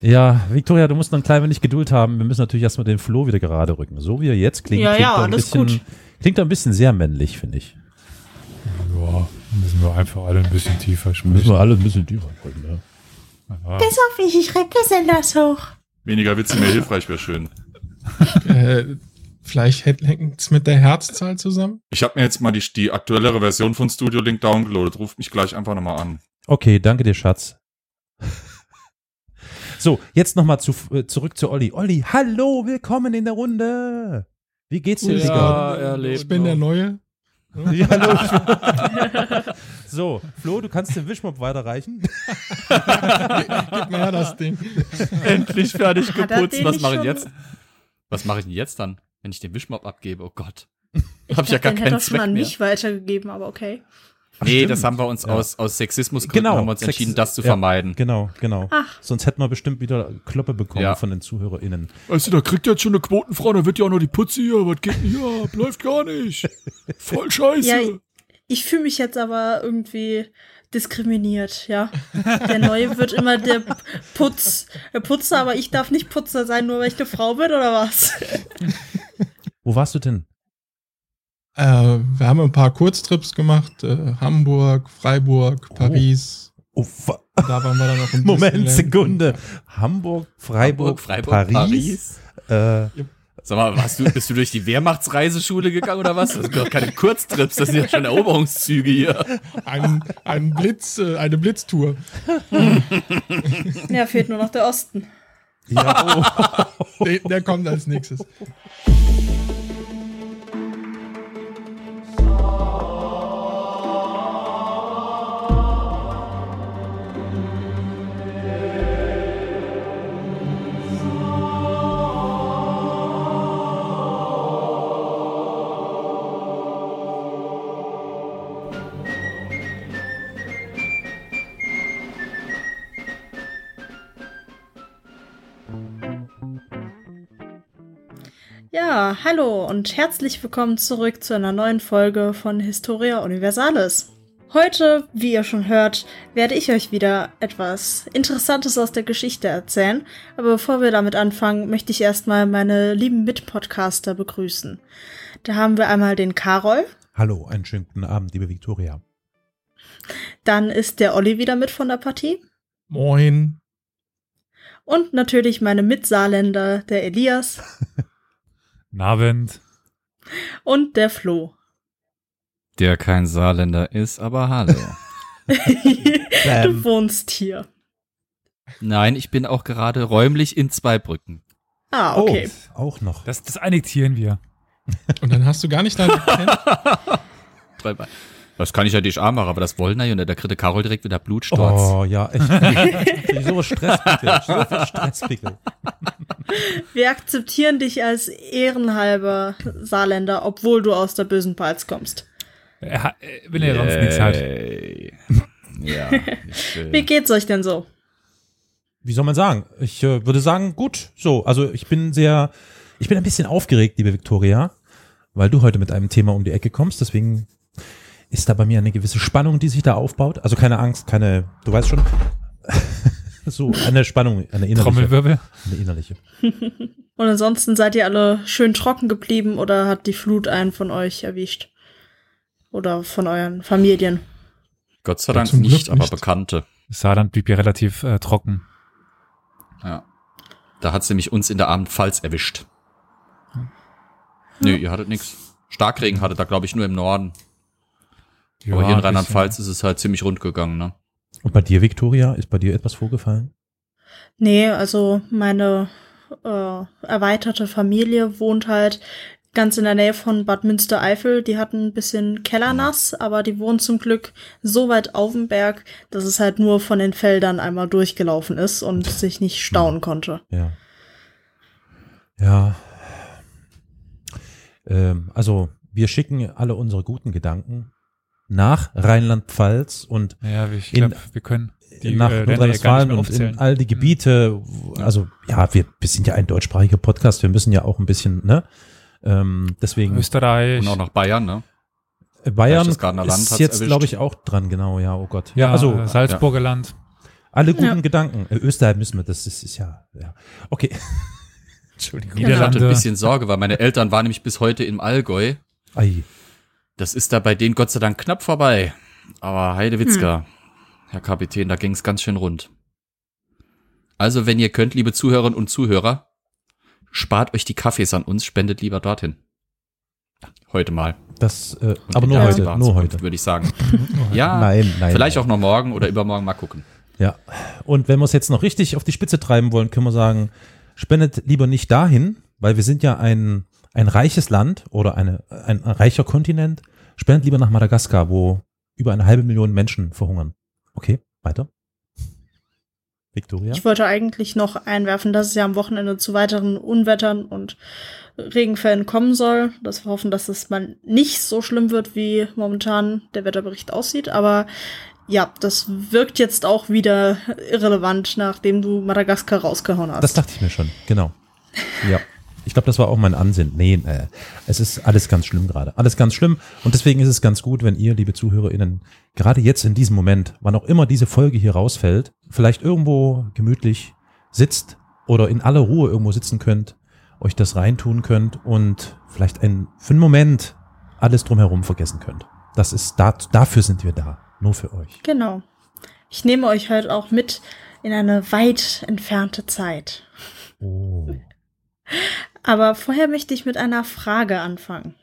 Ja, Victoria, du musst noch ein klein wenig Geduld haben. Wir müssen natürlich erstmal den Floh wieder gerade rücken. So wie er jetzt klingt, Ja, klingt, ja, er ein bisschen, gut. klingt er ein bisschen sehr männlich, finde ich. Ja, müssen wir einfach alle ein bisschen tiefer Müssen sprechen. wir alle ein bisschen tiefer drücken, ja. Ja. Bis auf mich, ich schreibe besonders hoch. Weniger Witze, mehr hilfreich wäre schön. Äh, vielleicht hängt es mit der Herzzahl zusammen? Ich habe mir jetzt mal die, die aktuellere Version von Studio Link downgeloadet. Ruft mich gleich einfach nochmal an. Okay, danke dir, Schatz. So, jetzt nochmal zu, äh, zurück zu Olli. Olli, hallo, willkommen in der Runde. Wie geht's dir, Ja, Digga? er lebt ich bin der Neue. Ja, hallo. so, Flo, du kannst den Wischmopp weiterreichen. Gib mir her das Ding. Endlich fertig er geputzt. Was mache ich jetzt? Was mache ich denn jetzt dann, wenn ich den Wischmopp abgebe? Oh Gott. Ich Hab ich ja gar den hätte keinen er schon Zweck an mehr. mich weitergegeben, aber okay. Nee, stimmt. das haben wir uns Ja. aus, aus Sexismus Genau, haben wir uns Sex- entschieden, das zu ja. vermeiden. Genau, genau. Ach. Sonst hätten wir bestimmt wieder Kloppe bekommen Ja. von den ZuhörerInnen. Weißt du, da kriegt jetzt schon eine Quotenfrau, da wird ja auch noch die Putze hier. Was geht denn hier ab? Läuft gar nicht. Voll scheiße. Ja, Ich fühle mich jetzt aber irgendwie diskriminiert, ja. Der Neue wird immer der Putz, der Putzer, aber ich darf nicht Putzer sein, nur weil ich eine Frau bin, oder was? Wo warst du denn? Äh, wir haben ein paar Kurztrips gemacht. Äh, Hamburg, Freiburg, Paris. Oh, wa- Da waren wir dann noch ein Moment, Sekunde. Hamburg, Freiburg, Freiburg, Paris. Äh, Sag mal, hast du, bist du durch die Wehrmachtsreiseschule gegangen oder was? Das sind doch keine Kurztrips, das sind ja schon Eroberungszüge hier. Ein, ein Blitz, äh, eine Blitztour. Ja, fehlt nur noch der Osten. ja, oh. Der, der kommt als nächstes. Ja, hallo und herzlich willkommen zurück zu einer neuen Folge von Historia Universalis. Heute, wie ihr schon hört, werde ich euch wieder etwas Interessantes aus der Geschichte erzählen. Aber bevor wir damit anfangen, möchte ich erstmal meine lieben Mitpodcaster begrüßen. Da haben wir einmal den Karol, Hallo, einen schönen guten Abend, liebe Victoria. dann ist der Olli wieder mit von der Partie Moin. und natürlich meine Mitsaarländer, der Elias Guten Abend. und der Flo. Der kein Saarländer ist, aber hallo. du wohnst hier. Nein, ich bin auch gerade räumlich in Zweibrücken. Ah, okay. Oh, auch noch. Das, das annektieren wir. Und dann hast du gar nicht deinen Akzent? Das kann ich ja dich auch machen, aber das wollen ja und da kriegt der Karol direkt wieder Blutsturz. Oh, ja, echt. so Stresspickel. So viel Stresspickel. Wir akzeptieren dich als ehrenhalber Saarländer, obwohl du aus der bösen Palz kommst. Äh, Wenn er sonst nichts hat. Ja. Ich, äh, Wie geht's euch denn so? Wie soll man sagen? Ich äh, würde sagen, gut. So, also ich bin sehr, ich bin ein bisschen aufgeregt, liebe Victoria, weil du heute mit einem Thema um die Ecke kommst. Deswegen ist da bei mir eine gewisse Spannung, die sich da aufbaut. Also keine Angst, keine, du weißt schon. so, eine Spannung, eine innerliche. Trommelwirbel. Eine innerliche. Und ansonsten seid ihr alle schön trocken geblieben oder hat die Flut einen von euch erwischt? Oder von euren Familien? Gott sei Dank Glück nicht, aber nicht. Bekannte. Saarland blieb ja relativ äh, trocken. Ja. Da hat's nämlich uns in der Abendpfalz erwischt. Nö, ihr hattet nix. Starkregen hattet da, glaube ich, nur im Norden. Ja, aber hier in ein Rheinland-Pfalz ist es halt ziemlich rund gegangen, ne? Und bei dir, Victoria, ist bei dir etwas vorgefallen? Nee, also meine äh, erweiterte Familie wohnt halt ganz in der Nähe von Bad Münstereifel. Die hatten ein bisschen Kellernass, aber die wohnen zum Glück so weit auf dem Berg, dass es halt nur von den Feldern einmal durchgelaufen ist und sich nicht stauen konnte. Ja. Ja. Ähm, also, wir schicken alle unsere guten Gedanken nach Rheinland-Pfalz und Ja, ich In- glaube, wir können die nach äh, ja Nordrhein-Westfalen und in all die Gebiete, also ja, wir, wir sind ja ein deutschsprachiger Podcast, wir müssen ja auch ein bisschen, ne? Ähm, deswegen Österreich. Und auch nach Bayern, ne? äh, Bayern Land ist jetzt, glaube ich, auch dran, genau, ja, oh Gott. ja, also, Salzburger Land. Alle guten Ja. Gedanken. Äh, Österreich müssen wir, das ist, ist ja, ja. Okay. Entschuldigung. Ich hatte ein Niederlande. bisschen Sorge, weil meine Eltern waren nämlich bis heute im Allgäu. Ei. Das ist da bei denen Gott sei Dank knapp vorbei. Aber Heidewitzka, Herr Kapitän, da ging es ganz schön rund. Also, wenn ihr könnt, liebe Zuhörerinnen und Zuhörer, spart euch die Kaffees an uns, spendet lieber dorthin. Heute mal. Das, äh, Und aber nur heute, nur heute. Würde ich sagen. ja, Nein, nein. vielleicht nein. auch noch morgen oder übermorgen mal gucken. Ja. Und wenn wir es jetzt noch richtig auf die Spitze treiben wollen, können wir sagen, spendet lieber nicht dahin, weil wir sind ja ein, ein reiches Land oder eine, ein, reicher Kontinent. Spendet lieber nach Madagaskar, wo über eine halbe Million Menschen verhungern. Okay, weiter. Victoria? Ich wollte eigentlich noch einwerfen, dass es ja am Wochenende zu weiteren Unwettern und Regenfällen kommen soll. Dass wir hoffen, dass es mal nicht so schlimm wird, wie momentan der Wetterbericht aussieht. Aber ja, das wirkt jetzt auch wieder irrelevant, nachdem du Madagaskar rausgehauen hast. Das dachte ich mir schon, genau. Ja. Ich glaube, das war auch mein Ansinnen. Nee, äh, es ist alles ganz schlimm gerade. Alles ganz schlimm. Und deswegen ist es ganz gut, wenn ihr, liebe ZuhörerInnen, gerade jetzt in diesem Moment, wann auch immer diese Folge hier rausfällt, vielleicht irgendwo gemütlich sitzt oder in aller Ruhe irgendwo sitzen könnt, euch das reintun könnt und vielleicht ein, für einen Moment alles drumherum vergessen könnt. Das ist, da, dafür sind wir da. Nur für euch. Genau. Ich nehme euch heute auch mit in eine weit entfernte Zeit. Oh. Aber vorher möchte ich mit einer Frage anfangen.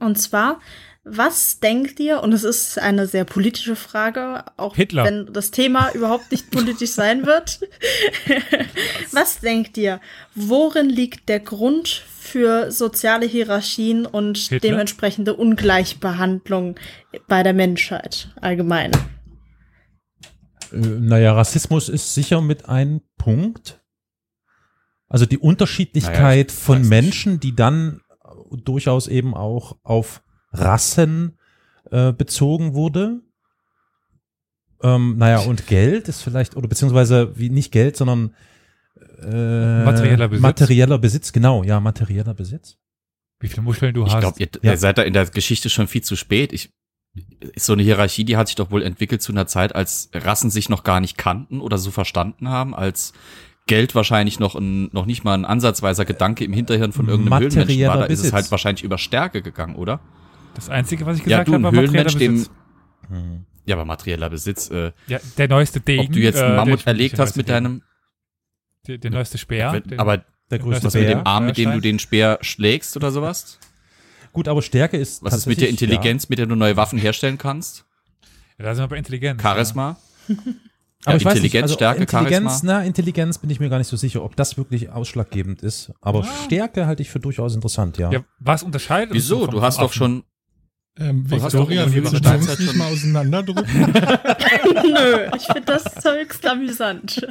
Und zwar, was denkt ihr, und es ist eine sehr politische Frage, auch Hitler. wenn das Thema überhaupt nicht politisch sein wird. was denkt ihr, worin liegt der Grund für soziale Hierarchien und Hitler? dementsprechende Ungleichbehandlung bei der Menschheit allgemein? Äh, naja, Rassismus ist sicher mit ein Punkt. Also die Unterschiedlichkeit Naja, ich von weiß nicht. Menschen, die dann durchaus eben auch auf Rassen äh, bezogen wurde. Ähm, naja, und Geld ist vielleicht, oder beziehungsweise wie nicht Geld, sondern äh, Materieller Besitz. Materieller Besitz, genau, ja, materieller Besitz. Wie viele Muscheln du Ich hast. glaube, ihr, Ja. ihr seid da in der Geschichte schon viel zu spät. Ich, ist so eine Hierarchie, die hat sich doch wohl entwickelt zu einer Zeit, als Rassen sich noch gar nicht kannten oder so verstanden haben, als Geld wahrscheinlich noch ein, noch nicht mal ein ansatzweiser Gedanke im Hinterhirn von irgendeinem Höhlenmenschen war. Da ist es Besitz. halt wahrscheinlich über Stärke gegangen, oder? das Einzige, was ich Ja, gesagt habe, war Höhlenmensch, dem, Besitz. Hm. ja, aber materieller Besitz, äh, Ja, der neueste Degen. ob du jetzt äh, einen der Mammut ist erlegt der hast mit deinem, Der, der neueste Speer. den- aber Der größte was mit Bär. dem Arm, mit dem du den Speer schlägst oder sowas? Gut, aber Stärke ist Was ist mit der Intelligenz, mit der du neue Waffen herstellen kannst? Ja, da sind wir bei Intelligenz. Charisma? Aber Ja, ich weiß nicht, Intelligenz, also Stärke, Intelligenz, Charisma. na, Intelligenz bin ich mir gar nicht so sicher, ob das wirklich ausschlaggebend ist. Aber Stärke halte ich für durchaus interessant, ja. Ja, was unterscheidet Wieso? vom- Du hast vom doch schon, Ähm, Du hast doch Victoria, willst du Steinzeit nicht schon- mal auseinanderdrücken? Nö, ich finde das höchst amüsant.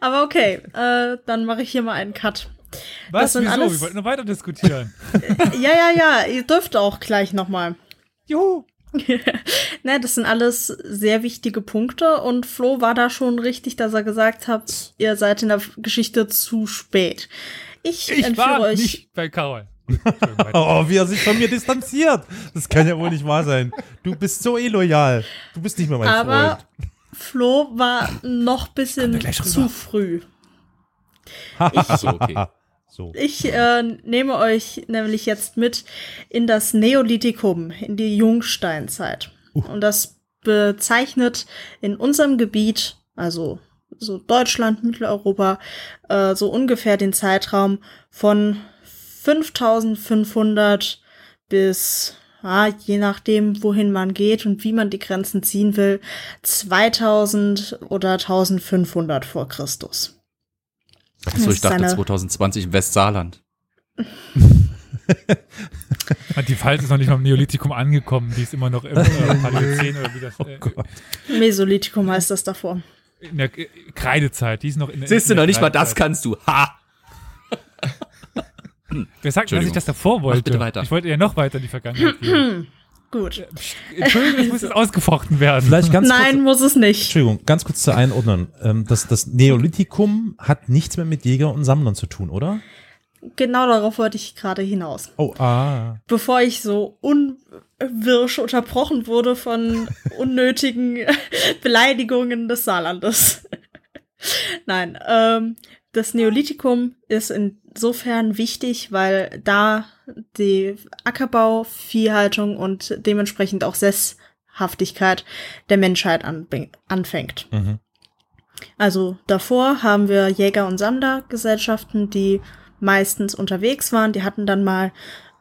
Aber okay, äh, dann mache ich hier mal einen Cut. Was? das sind Wieso? alles- Wir wollten noch weiter diskutieren. Ja, ja, ja, ihr dürft auch gleich nochmal. Juhu. Ne, das sind alles sehr wichtige Punkte und Flo war da schon richtig, dass er gesagt hat, ihr seid in der Geschichte zu spät. Ich, Ich war euch. nicht bei weiter. Oh, wie er sich von mir distanziert. Das kann ja wohl nicht wahr sein. Du bist so illoyal. Du bist nicht mehr mein aber Freund. Flo war noch bisschen zu früh. ach so, okay. So. Ich äh, nehme euch nämlich jetzt mit in das Neolithikum, in die Jungsteinzeit. Und das bezeichnet in unserem Gebiet, also so Deutschland, Mitteleuropa, äh, so ungefähr den Zeitraum von 5500 bis, ah, je nachdem, wohin man geht und wie man die Grenzen ziehen will, 2000 oder 1500 vor Christus. Achso, ich dachte eine- 2020 im Westsaarland. Die Pfalz ist noch nicht mal im Neolithikum angekommen. Die ist immer noch im äh, Paläozän oder wie das. Oh Äh, Gott. Mesolithikum heißt das davor. in der Kreidezeit. Die ist noch in der. Siehst du noch nicht mal das kannst du. Ha! Wer sagt, dass ich das davor wollte? bitte weiter. Ich wollte ja noch weiter in die Vergangenheit gehen. Gut. Entschuldigung, es muss jetzt ausgefochten werden. Vielleicht ganz Nein, kurz. muss es nicht. Entschuldigung, ganz kurz zur Einordnung. Ähm, das, das Neolithikum hat nichts mehr mit Jäger und Sammlern zu tun, oder? genau darauf wollte ich gerade hinaus. Oh, ah. Bevor ich so unwirsch unterbrochen wurde von unnötigen Beleidigungen des Saarlandes. Nein, ähm, das Neolithikum ist insofern wichtig, weil da die Ackerbau, Viehhaltung und dementsprechend auch Sesshaftigkeit der Menschheit anfängt. Mhm. Also davor haben wir Jäger- und Sammlergesellschaften, die meistens unterwegs waren. Die hatten dann mal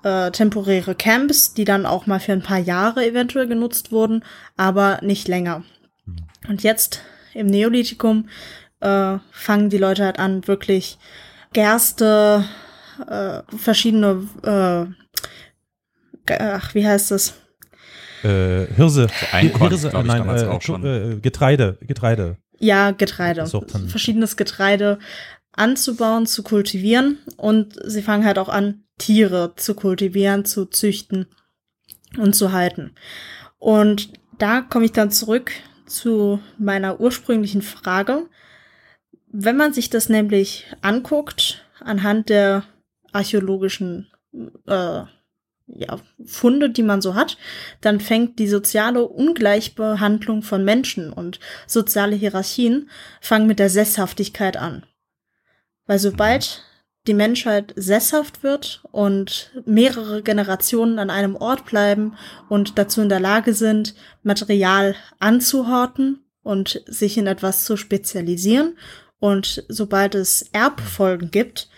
äh, temporäre Camps, die dann auch mal für ein paar Jahre eventuell genutzt wurden, aber nicht länger. Und jetzt im Neolithikum äh, fangen die Leute halt an, wirklich Gerste, äh, verschiedene, äh, ach, wie heißt das? Äh, Hirse. Einkorn, Hirse, ich, nein, damals äh, auch schon. äh, Getreide, Getreide. Ja, Getreide. Sorten. Verschiedenes Getreide anzubauen, zu kultivieren. Und sie fangen halt auch an, Tiere zu kultivieren, zu züchten und zu halten. Und da komme ich dann zurück zu meiner ursprünglichen Frage. Wenn man sich das nämlich anguckt, anhand der archäologischen äh, ja, Funde, die man so hat, dann fängt die soziale Ungleichbehandlung von Menschen und soziale Hierarchien fangen mit der Sesshaftigkeit an. Weil sobald die Menschheit sesshaft wird und mehrere Generationen an einem Ort bleiben und dazu in der Lage sind, Material anzuhorten und sich in etwas zu spezialisieren und sobald es Erbfolgen gibt,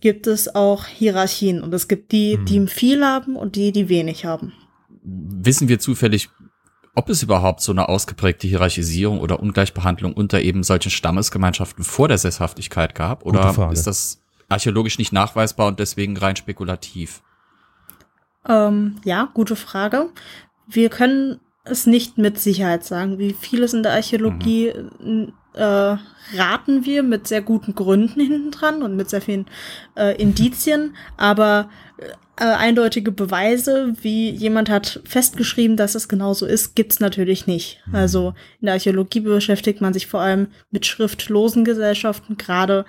gibt es auch Hierarchien und es gibt die, die viel haben und die, die wenig haben. Wissen wir zufällig, ob es überhaupt so eine ausgeprägte Hierarchisierung oder Ungleichbehandlung unter eben solchen Stammesgemeinschaften vor der Sesshaftigkeit gab? Oder ist das archäologisch nicht nachweisbar und deswegen rein spekulativ? Ähm, ja, gute Frage. Wir können es nicht mit Sicherheit sagen. Wie vieles in der Archäologie äh, raten wir mit sehr guten Gründen hinten dran und mit sehr vielen äh, Indizien, aber äh, eindeutige Beweise, wie jemand hat festgeschrieben, dass es genauso ist, gibt's natürlich nicht. Also in der Archäologie beschäftigt man sich vor allem mit schriftlosen Gesellschaften, gerade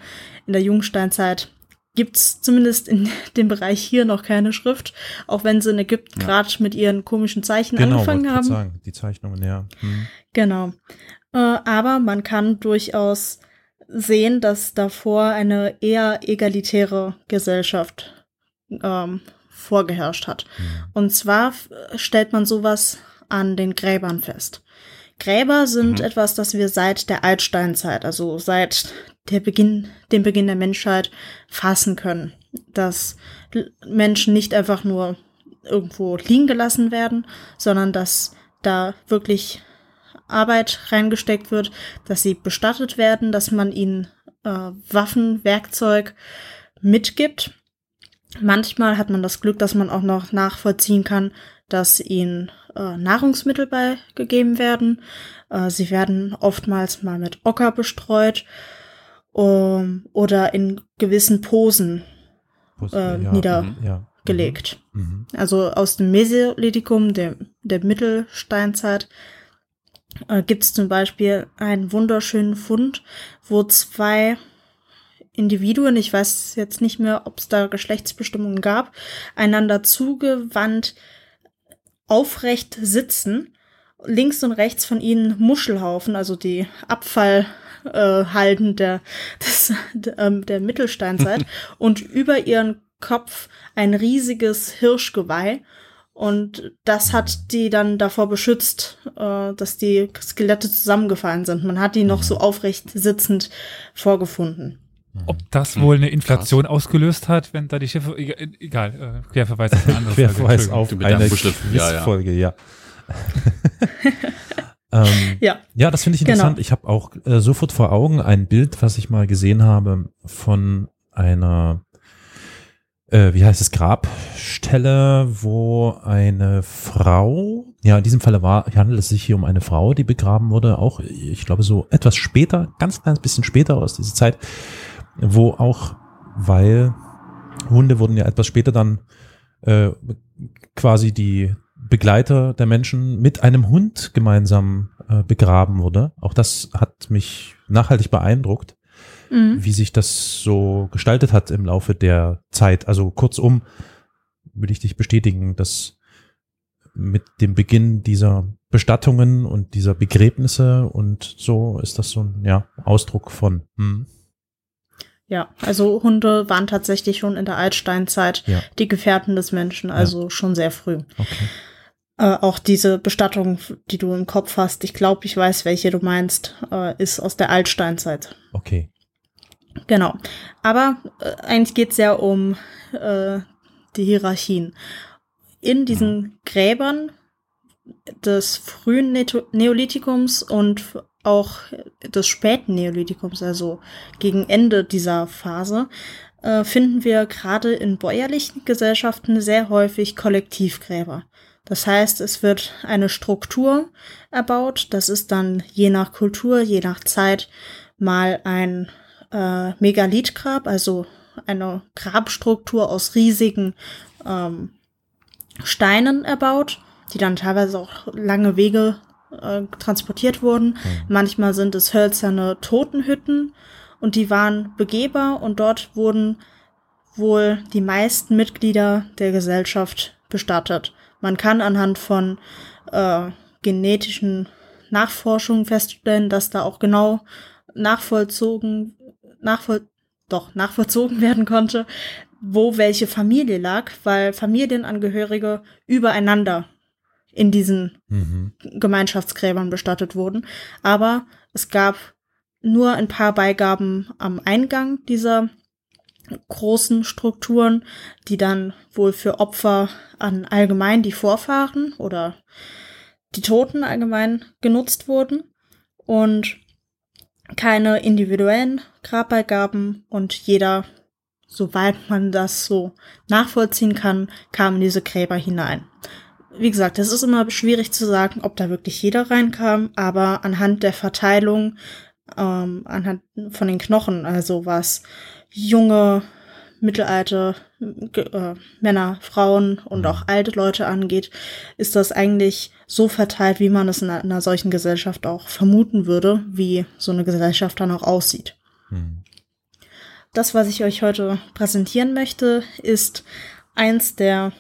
in der Jungsteinzeit gibt's zumindest in dem Bereich hier noch keine Schrift, auch wenn sie in Ägypten gerade mit ihren komischen Zeichen Genau, angefangen haben. sagen. Die Zeichnungen, ja. Hm. Genau. Äh, aber man kann durchaus sehen, dass davor eine eher egalitäre Gesellschaft ähm, vorgeherrscht hat. Und zwar stellt man sowas an den Gräbern fest. Gräber sind etwas, das wir seit der Altsteinzeit, also seit der Beginn, dem Beginn der Menschheit fassen können. Dass Menschen nicht einfach nur irgendwo liegen gelassen werden, sondern dass da wirklich Arbeit reingesteckt wird, dass sie bestattet werden, dass man ihnen äh, Waffen, Werkzeug mitgibt. Manchmal hat man das Glück, dass man auch noch nachvollziehen kann, dass ihnen äh, Nahrungsmittel beigegeben werden. Äh, sie werden oftmals mal mit Ocker bestreut um, oder in gewissen Posen äh, nieder- ja. gelegt. Mhm. Also aus dem Mesolithikum, der, der Mittelsteinzeit, äh, gibt es zum Beispiel einen wunderschönen Fund, wo zwei Individuen, ich weiß jetzt nicht mehr, ob es da Geschlechtsbestimmungen gab, einander zugewandt aufrecht sitzen. Links und rechts von ihnen Muschelhaufen, also die Abfallhalden äh, der, des, ähm, der Mittelsteinzeit und über ihren Kopf ein riesiges Hirschgeweih. Und das hat die dann davor beschützt, äh, dass die Skelette zusammengefallen sind. Man hat die noch so aufrecht sitzend vorgefunden. Ob das wohl eine Inflation ausgelöst hat, wenn da die Schiffe, egal, egal äh, Querverweis ist eine andere Frage. Querverweis auf eine Buschel. Ja, ja. Ähm, Ja, ja, das finde ich Genau. interessant. Ich habe auch äh, sofort vor Augen ein Bild, was ich mal gesehen habe von einer, äh, wie heißt es, Grabstelle, wo eine Frau, ja, in diesem Falle war, handelt es sich hier um eine Frau, die begraben wurde, auch, ich glaube, so etwas später, ganz kleines bisschen später aus dieser Zeit, wo auch, weil Hunde wurden ja etwas später dann äh, quasi die Begleiter der Menschen mit einem Hund gemeinsam äh, begraben wurde. Auch das hat mich nachhaltig beeindruckt, Mhm. wie sich das so gestaltet hat im Laufe der Zeit. Also kurzum würde ich dich bestätigen, dass mit dem Beginn dieser Bestattungen und dieser Begräbnisse und so ist das so ein ja, Ausdruck von. Hm, Ja, also Hunde waren tatsächlich schon in der Altsteinzeit Ja. die Gefährten des Menschen, also schon sehr früh. okay. Äh, auch diese Bestattung, die du im Kopf hast, ich glaube, ich weiß, welche du meinst, äh, ist aus der Altsteinzeit. Okay. Genau. Aber äh, eigentlich geht es ja um äh, die Hierarchien. In diesen Gräbern des frühen Neto- Neolithikums und auch des späten Neolithikums, also gegen Ende dieser Phase, äh, finden wir gerade in bäuerlichen Gesellschaften sehr häufig Kollektivgräber. Das heißt, es wird eine Struktur erbaut. Das ist dann je nach Kultur, je nach Zeit mal ein äh, Megalithgrab, also eine Grabstruktur aus riesigen ähm, Steinen erbaut, die dann teilweise auch lange Wege äh, transportiert wurden. Manchmal sind es hölzerne Totenhütten und die waren begehbar und dort wurden wohl die meisten Mitglieder der Gesellschaft bestattet. Man kann anhand von äh, genetischen Nachforschungen feststellen, dass da auch genau nachvollzogen, nachvoll, doch, nachvollzogen werden konnte, wo welche Familie lag, weil Familienangehörige übereinander in diesen Mhm. Gemeinschaftsgräbern bestattet wurden. Aber es gab nur ein paar Beigaben am Eingang dieser großen Strukturen, die dann wohl für Opfer an allgemein die Vorfahren oder die Toten allgemein genutzt wurden und keine individuellen Grabbeigaben und jeder, soweit man das so nachvollziehen kann, kam in diese Gräber hinein. Wie gesagt, es ist immer schwierig zu sagen, ob da wirklich jeder reinkam, aber anhand der Verteilung, ähm, anhand von den Knochen, also was junge, mittelalte äh, Männer, Frauen und auch alte Leute angeht, ist das eigentlich so verteilt, wie man es in einer solchen Gesellschaft auch vermuten würde, wie so eine Gesellschaft dann auch aussieht. Hm. Das, was ich euch heute präsentieren möchte, ist eins der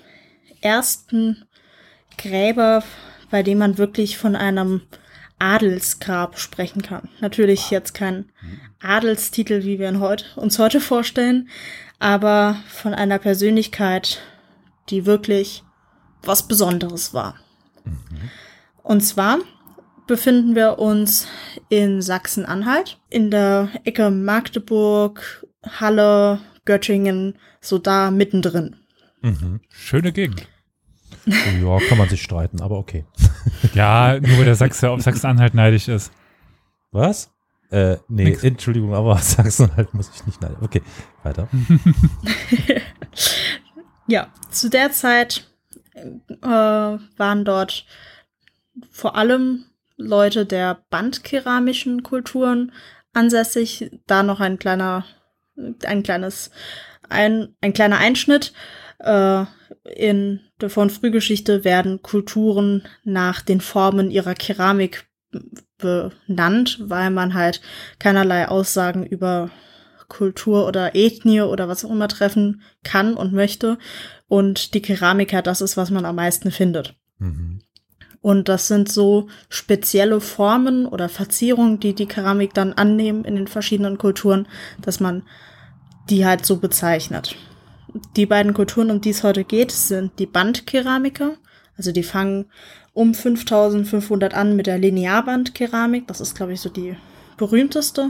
ersten Gräber, bei dem man wirklich von einem Adelsgrab sprechen kann. Natürlich jetzt kein Adelstitel, wie wir ihn heute, uns heute vorstellen, aber von einer Persönlichkeit, die wirklich was Besonderes war. Und zwar befinden wir uns in Sachsen-Anhalt, in der Ecke Magdeburg, Halle, Göttingen, so da mittendrin. Mhm. Schöne Gegend. Ja, kann man sich streiten, aber okay. Ja, nur weil der Sachse auf Sachsen-Anhalt neidisch ist. Was? Äh, nee, Nix. Entschuldigung, aber Sachsen-Anhalt muss ich nicht nein. Okay, weiter. Ja, zu der Zeit äh, waren dort vor allem Leute der bandkeramischen Kulturen ansässig. Da noch ein kleiner, ein kleines, ein, ein kleiner Einschnitt. Äh, in der von Frühgeschichte werden Kulturen nach den Formen ihrer Keramik benannt, weil man halt keinerlei Aussagen über Kultur oder Ethnie oder was auch immer treffen kann und möchte. Und die Keramiker, das ist, was man am meisten findet. Mhm. Und das sind so spezielle Formen oder Verzierungen, die die Keramik dann annehmen in den verschiedenen Kulturen, dass man die halt so bezeichnet. Die beiden Kulturen, um die es heute geht, sind die Bandkeramiker. Also die fangen um 5500 an mit der Linearbandkeramik. Das ist, glaube ich, so die berühmteste.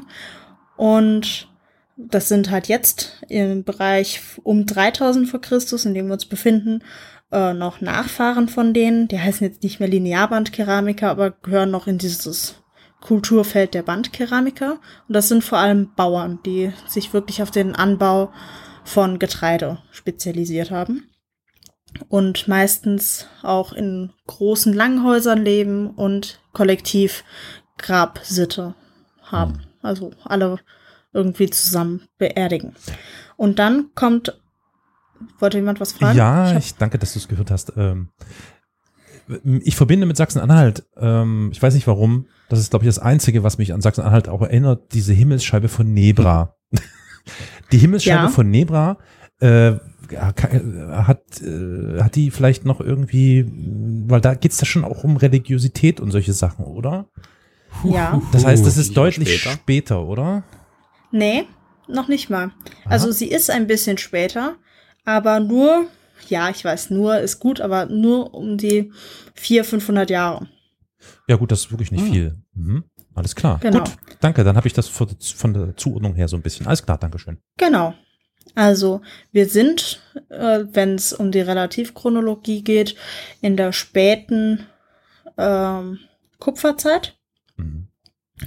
Und das sind halt jetzt im Bereich um 3000 vor Christus, in dem wir uns befinden, äh, noch Nachfahren von denen. Die heißen jetzt nicht mehr Linearbandkeramiker, aber gehören noch in dieses Kulturfeld der Bandkeramiker. Und das sind vor allem Bauern, die sich wirklich auf den Anbau von Getreide spezialisiert haben. Und meistens auch in großen Langhäusern leben und kollektiv Grabsitte haben. Also alle irgendwie zusammen beerdigen. Und dann kommt, wollte jemand was fragen? Ja, hab- ich danke, dass du es gehört hast. Ähm, ich verbinde mit Sachsen-Anhalt, ähm, ich weiß nicht warum, das ist, glaube ich, das Einzige, was mich an Sachsen-Anhalt auch erinnert, diese Himmelsscheibe von Nebra. die Himmelsscheibe Ja. von Nebra äh, hat, äh, hat die vielleicht noch irgendwie, weil da geht's ja schon auch um Religiosität und solche Sachen, oder? Ja. Das heißt, das ist deutlich später. später, oder? Nee, noch nicht mal. Also sie ist ein bisschen später, aber nur, ja, ich weiß, nur ist gut, aber nur um die 400, 500 Jahre. Ja gut, das ist wirklich nicht Ah. viel. Mhm. Alles klar. Genau. Gut, danke. Dann habe ich das von von der Zuordnung her so ein bisschen. Alles klar, Dankeschön. Genau. Also wir sind, äh, wenn es um die Relativchronologie geht, in der späten ähm, Kupferzeit. Mhm.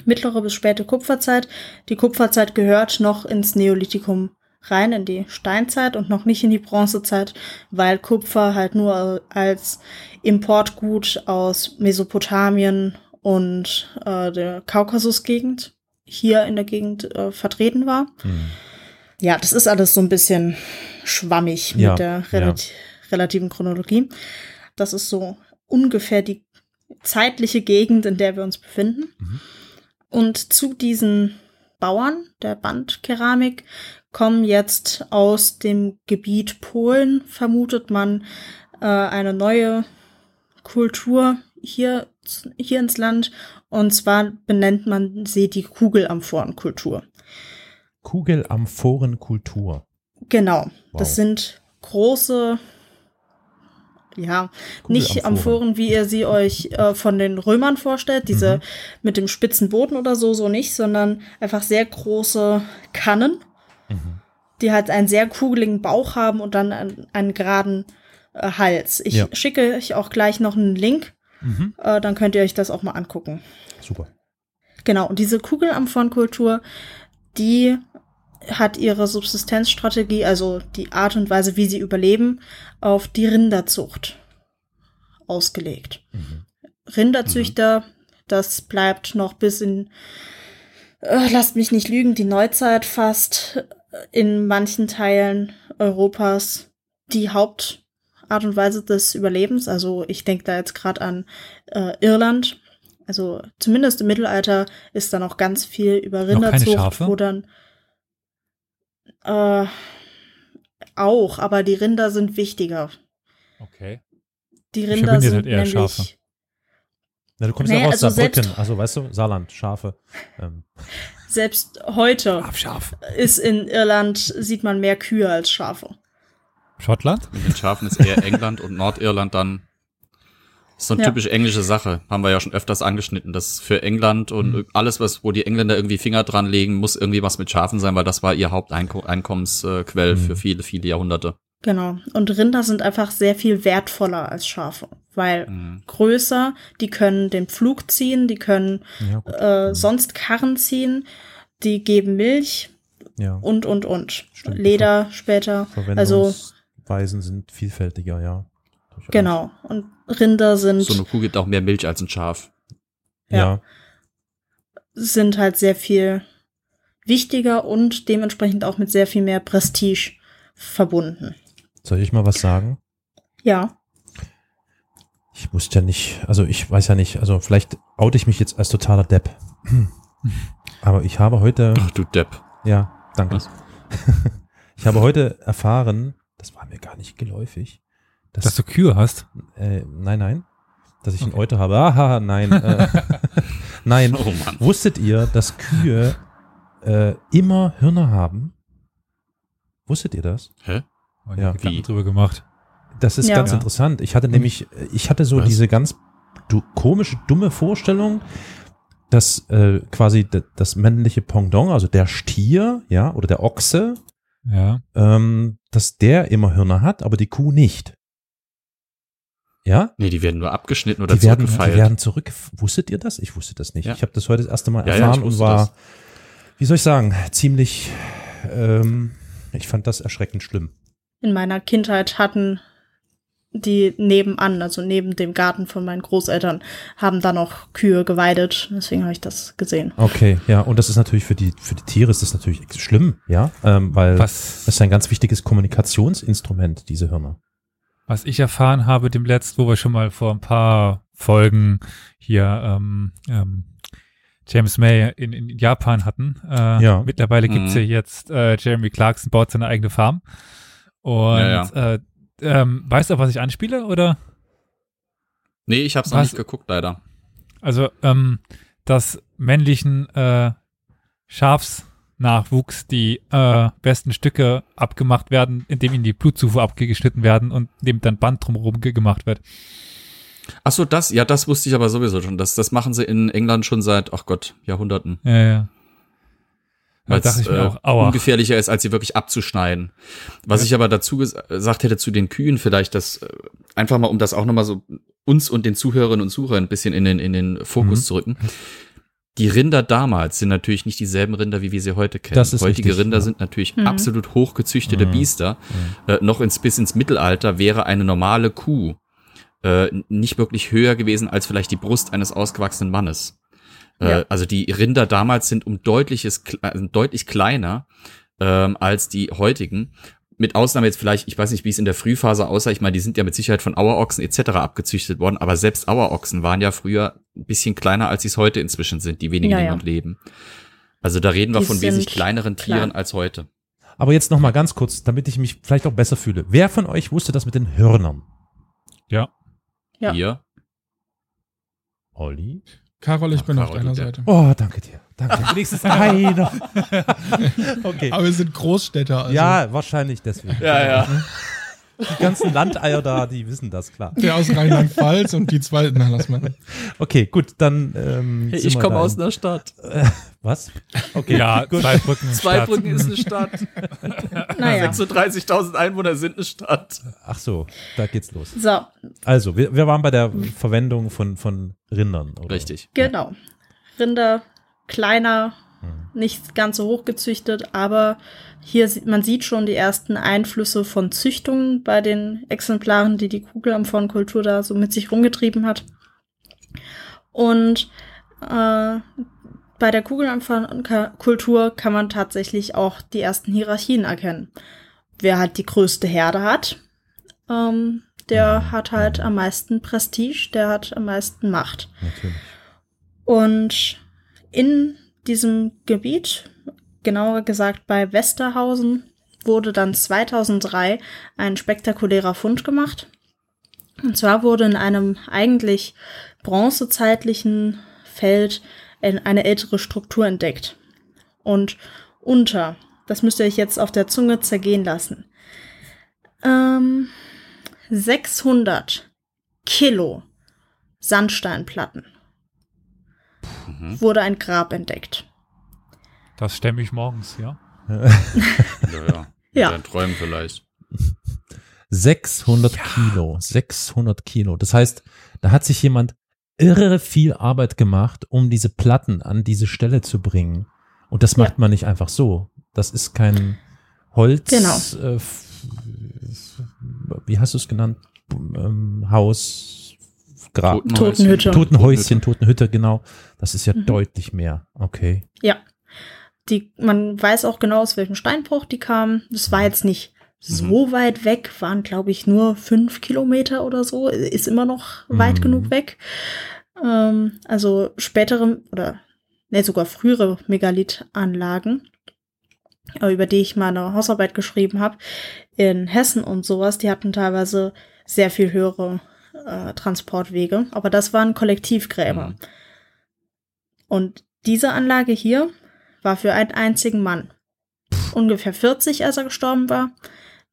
mittlere bis späte Kupferzeit. Die Kupferzeit gehört noch ins Neolithikum rein, in die Steinzeit und noch nicht in die Bronzezeit, weil Kupfer halt nur als Importgut aus Mesopotamien und äh, der Kaukasusgegend hier in der Gegend äh, vertreten war. Mhm. Ja, das ist alles so ein bisschen schwammig Ja, mit der relati relativen Chronologie. Das ist so ungefähr die zeitliche Gegend, in der wir uns befinden. Mhm. Und zu diesen Bauern der Bandkeramik kommen jetzt aus dem Gebiet Polen, vermutet man, äh, eine neue Kultur hier, hier ins Land. Und zwar benennt man sie die Kugelamphorenkultur. Kugelamphorenkultur. Genau. Wow. Das sind große, ja, nicht. Amphoren, wie ihr sie euch äh, von den Römern vorstellt, diese Mhm. mit dem spitzen Boden oder so, so nicht, sondern einfach sehr große Kannen, Mhm. die halt einen sehr kugeligen Bauch haben und dann einen, einen geraden äh, Hals. Ich Ja. schicke euch auch gleich noch einen Link, Mhm. äh, dann könnt ihr euch das auch mal angucken. Super. Genau, und diese Kugelamphorenkultur, die hat ihre Subsistenzstrategie, also die Art und Weise, wie sie überleben, auf die Rinderzucht ausgelegt. Mhm. Rinderzüchter, das bleibt noch bis in, äh, lasst mich nicht lügen, die Neuzeit fast in manchen Teilen Europas die Hauptart und Weise des Überlebens. Also ich denke da jetzt gerade an äh, Irland. Also zumindest im Mittelalter ist da noch ganz viel über Rinderzucht, wo dann äh, auch, aber die Rinder sind wichtiger. Okay. Die Rinder verbinde sind halt eher nämlich Schafe. Na, du kommst Nee, ja auch aus also Saarbrücken, also weißt du, Saarland, Schafe. Ähm, selbst heute Scharf. ist in Irland sieht man mehr Kühe als Schafe. Schottland? Mit den Schafen ist eher England und Nordirland dann. Ist so eine Ja. typisch englische Sache. Haben wir ja schon öfters angeschnitten. Das für England und Mhm. alles, was, wo die Engländer irgendwie Finger dran legen, muss irgendwie was mit Schafen sein, weil das war ihr Haupteinkommensquell Mhm. für viele, viele Jahrhunderte. Genau. Und Rinder sind einfach sehr viel wertvoller als Schafe, weil Mhm. größer, die können den Pflug ziehen, die können ja, äh, sonst Karren ziehen, die geben Milch ja. und, und, und. Stimmt. Leder später. Also, Verwendungsweisen sind vielfältiger, ja. Durchaus. genau. Und Rinder sind, So eine Kuh gibt auch mehr Milch als ein Schaf. Ja. sind halt sehr viel wichtiger und dementsprechend auch mit sehr viel mehr Prestige verbunden. Soll ich mal was sagen? Ja. Ich wusste ja nicht, also ich weiß ja nicht, also vielleicht oute ich mich jetzt als totaler Depp. Aber ich habe heute, Ach, du Depp. ja, danke. Was? Ich habe heute erfahren, das war mir gar nicht geläufig, dass, Dass du Kühe hast? äh, nein, nein, dass ich einen Okay. Eute habe. Aha, nein, äh, nein. Oh Mann. Wusstet ihr, dass Kühe äh, immer Hirne haben? Wusstet ihr das? Hä? Ja. Gedanken Wie? drüber gemacht. Das ist Ja. ganz Ja. interessant. Ich hatte nämlich, ich hatte so Was? diese ganz du, komische, dumme Vorstellung, dass äh, quasi das männliche Pendant, also der Stier, ja, oder der Ochse, Ja. ähm, dass der immer Hirne hat, aber die Kuh nicht. Ja? Nee, die werden nur abgeschnitten oder Die werden, die zurückgefeilt. werden zurück. Wusstet ihr das? Ich wusste das nicht. Ja. Ich habe das heute das erste Mal Ja, erfahren und war, das. wie soll ich sagen, ziemlich, ähm, ich fand das erschreckend schlimm. In meiner Kindheit hatten die nebenan, also neben dem Garten von meinen Großeltern, haben da noch Kühe geweidet. Deswegen habe ich das gesehen. Okay, ja, und das ist natürlich für die, für die Tiere ist das natürlich schlimm, ja, ähm, weil Was? das ist ein ganz wichtiges Kommunikationsinstrument, diese Hirne. Was ich erfahren habe, dem letzten, wo wir schon mal vor ein paar Folgen hier ähm, ähm, James May in, in Japan hatten. Äh, Ja. Mittlerweile gibt's Mhm. ja jetzt, äh, Jeremy Clarkson baut seine eigene Farm. Und Ja, Äh, ähm, weißt du, auf was ich anspiele? Oder? Nee, ich hab's noch Was? nicht geguckt, leider. Also, ähm, dass männlichen äh, Schafsnachwuchs die äh, besten Stücke abgemacht werden, indem ihnen die Blutzufuhr abgeschnitten werden und dem dann Band drumherum ge- gemacht wird. Ach so, das, ja, das wusste ich aber sowieso schon. Das, das machen sie in England schon seit, ach Gott, Jahrhunderten. Ja, ja. Weil mir äh, auch, aua. ungefährlicher ist, als sie wirklich abzuschneiden. Was Ja. ich aber dazu ges- gesagt hätte zu den Kühen vielleicht, das äh, einfach mal, um das auch nochmal so uns und den Zuhörerinnen und Zuhörern ein bisschen in den, in den Fokus Mhm. zu rücken. Die Rinder damals sind natürlich nicht dieselben Rinder, wie wir sie heute kennen. Das ist Heutige richtig, Rinder ja. sind natürlich Mhm. absolut hochgezüchtete Mhm. Biester. Äh, noch ins, bis ins Mittelalter wäre eine normale Kuh äh, nicht wirklich höher gewesen als vielleicht die Brust eines ausgewachsenen Mannes. Äh, Ja. Also die Rinder damals sind um deutliches, äh, deutlich kleiner ähm, als die heutigen. Mit Ausnahme jetzt vielleicht, ich weiß nicht, wie es in der Frühphase aussah. Ich meine, die sind ja mit Sicherheit von Auerochsen etc. abgezüchtet worden, aber selbst Auerochsen waren ja früher ein bisschen kleiner, als sie es heute inzwischen sind, die wenigen, Ja, die ja. noch leben. Also da reden wir Die von wesentlich kleineren klein. Tieren als heute. Aber jetzt noch mal ganz kurz, damit ich mich vielleicht auch besser fühle. Wer von euch wusste das mit den Hörnern? Ja. Ja. Hier. Olli? Carol, ich Ach, bin auf Carol, deiner der- Seite. Oh, danke dir. Danke. Wenigstens einer. okay. Aber wir sind Großstädter. Also ja, wahrscheinlich deswegen. Ja, ja. Die ganzen Landeier da, die wissen das, klar. Der aus Rheinland-Pfalz und die zwei, na, lass mal. Okay, gut, dann ähm, sind Ich komme aus in- einer Stadt. Was? Okay, Ja, gut. Zweibrücken. Zweibrücken ist eine Stadt. Naja. 36.000 Einwohner sind eine Stadt. Ach so, da geht's los. So, Also, wir, wir waren bei der Verwendung von, von Rindern. Oder? Richtig. genau. Rinder kleiner, Hm. nicht ganz so hoch gezüchtet, aber hier sieht man sieht schon die ersten Einflüsse von Züchtungen bei den Exemplaren, die die Kugelamphornkultur da so mit sich rumgetrieben hat. Und äh, bei der Kugelamphornkultur kann man tatsächlich auch die ersten Hierarchien erkennen. Wer halt die größte Herde hat, ähm, der hat halt am meisten Prestige, der hat am meisten Macht. Natürlich. Und in diesem Gebiet, genauer gesagt bei Westerhausen, wurde dann 2003 ein spektakulärer Fund gemacht. Und zwar wurde in einem eigentlich bronzezeitlichen Feld eine ältere Struktur entdeckt. Und unter, das müsst ihr euch jetzt auf der Zunge zergehen lassen, ähm, 600 Kilo Sandsteinplatten Mhm. wurde ein Grab entdeckt. Das stemme ich morgens, ja. Ja, ja. Ja. Ja. Träumen vielleicht. 600 Kilo, 600 Kilo. Das heißt, da hat sich jemand irre viel Arbeit gemacht, um diese Platten an diese Stelle zu bringen. Und das macht Ja. man nicht einfach so. Das ist kein Holz. Genau. Äh, wie hast du es genannt? Ähm, Haus, Grab, Totenhütte. Totenhäuschen, Totenhütte, genau. Das ist ja Mhm. deutlich mehr. Okay. Ja. Die, man weiß auch genau, aus welchem Steinbruch die kamen. Das war jetzt nicht so weit weg, waren, glaube ich, nur fünf Kilometer oder so. Ist immer noch weit Mhm. genug weg. Ähm, also spätere oder ne, sogar frühere Megalithanlagen, äh, über die ich meine Hausarbeit geschrieben habe, in Hessen und sowas, die hatten teilweise sehr viel höhere äh, Transportwege. Aber das waren Kollektivgräber. Mhm. Und diese Anlage hier war für einen einzigen Mann. Ungefähr 40, als er gestorben war.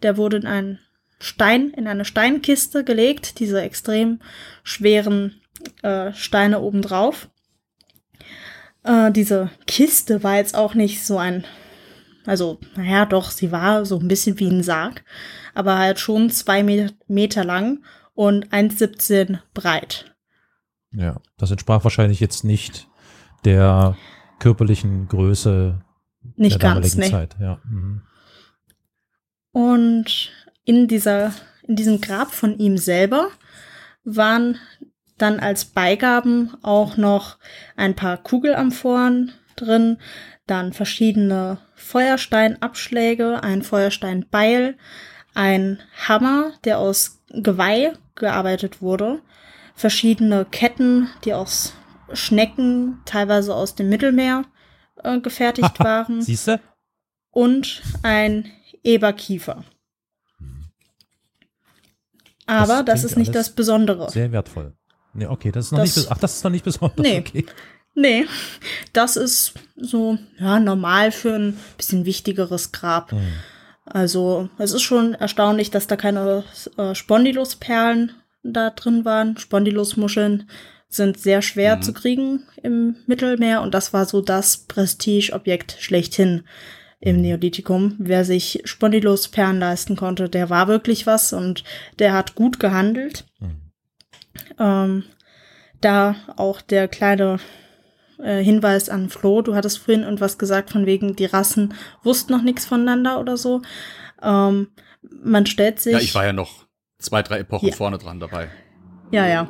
Der wurde in einen Stein, in eine Steinkiste gelegt, diese extrem schweren äh, Steine obendrauf. Äh, diese Kiste war jetzt auch nicht so ein, also, naja, doch, sie war so ein bisschen wie ein Sarg, aber halt schon zwei Me Meter lang und 1,17 breit. Ja, das entsprach wahrscheinlich jetzt nicht der körperlichen Größe Nicht der ganz, damaligen nee. Zeit. Ja. Mhm. Und in dieser, in diesem Grab von ihm selber waren dann als Beigaben auch noch ein paar Kugelamphoren drin, dann verschiedene Feuersteinabschläge, ein Feuersteinbeil, ein Hammer, der aus Geweih gearbeitet wurde, verschiedene Ketten, die aus Schnecken, teilweise aus dem Mittelmeer äh, gefertigt waren Siehst du? und ein Eberkiefer. Aber das, klingt ist nicht das Besondere. Sehr wertvoll. Nee, okay, das ist noch Das- nicht, ach, das ist noch nicht besonders. Nee. Okay. Nee, das ist so ja, normal für ein bisschen wichtigeres Grab. Hm. Also es ist schon erstaunlich, dass da keine äh, Spondylosperlen da drin waren. Spondylosmuscheln sind sehr schwer Mhm. zu kriegen im Mittelmeer und das war so das Prestigeobjekt schlechthin im Neolithikum. Wer sich Spondylosperlen leisten konnte, der war wirklich was und der hat gut gehandelt. Hm. Ähm, da auch der kleine äh, Hinweis an Flo, du hattest vorhin irgendwas gesagt von wegen, die Rassen wussten noch nichts voneinander oder so. Ähm, man stellt sich. Ja, ich war ja noch zwei, drei Epochen Ja. vorne dran dabei. Ja, ja.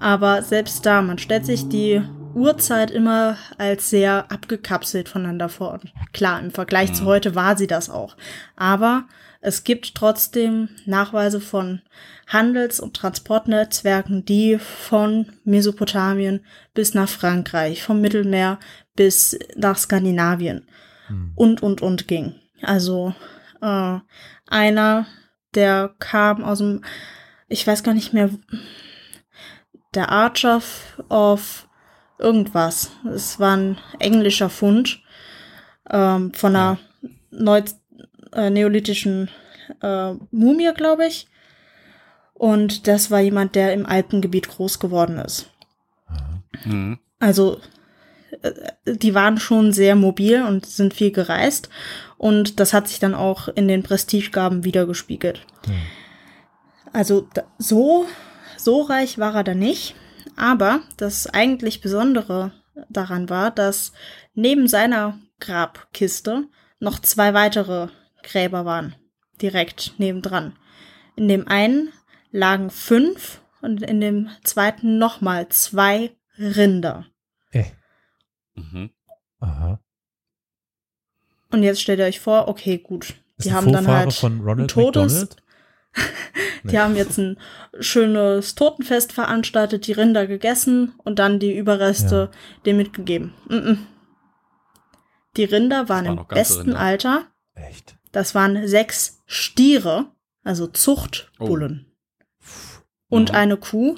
Aber selbst da, man stellt sich die Uhrzeit immer als sehr abgekapselt voneinander vor. Klar, im Vergleich zu Mhm. heute war sie das auch. Aber es gibt trotzdem Nachweise von Handels- und Transportnetzwerken, die von Mesopotamien bis nach Frankreich, vom Mittelmeer bis nach Skandinavien Hm. und, und, und ging. Also äh, einer, der kam aus dem, ich weiß gar nicht mehr, der Archer of irgendwas. Es war ein englischer Fund ähm, von einer neu, äh, neolithischen äh, Mumie, glaube ich. Und das war jemand, der im Alpengebiet groß geworden ist. Mhm. Also äh, die waren schon sehr mobil und sind viel gereist. Und das hat sich dann auch in den Prestigegaben wiedergespiegelt. Hm. Also so, so reich war er da nicht. Aber das eigentlich Besondere daran war, dass neben seiner Grabkiste noch zwei weitere Gräber waren. Direkt nebendran. In dem einen lagen fünf und in dem zweiten nochmal zwei Rinder. Äh, Mhm. aha. Und jetzt stellt ihr euch vor, okay, gut. Die ein haben dann Vorfahre halt von Ronald Todes- McDonald? Die haben jetzt ein schönes Totenfest veranstaltet, die Rinder gegessen und dann die Überreste dem mitgegeben. Mm -mm. Die Rinder waren waren im besten Rinder. Alter. Echt? Das waren sechs Stiere, also Zuchtbullen. Und Mhm. eine Kuh.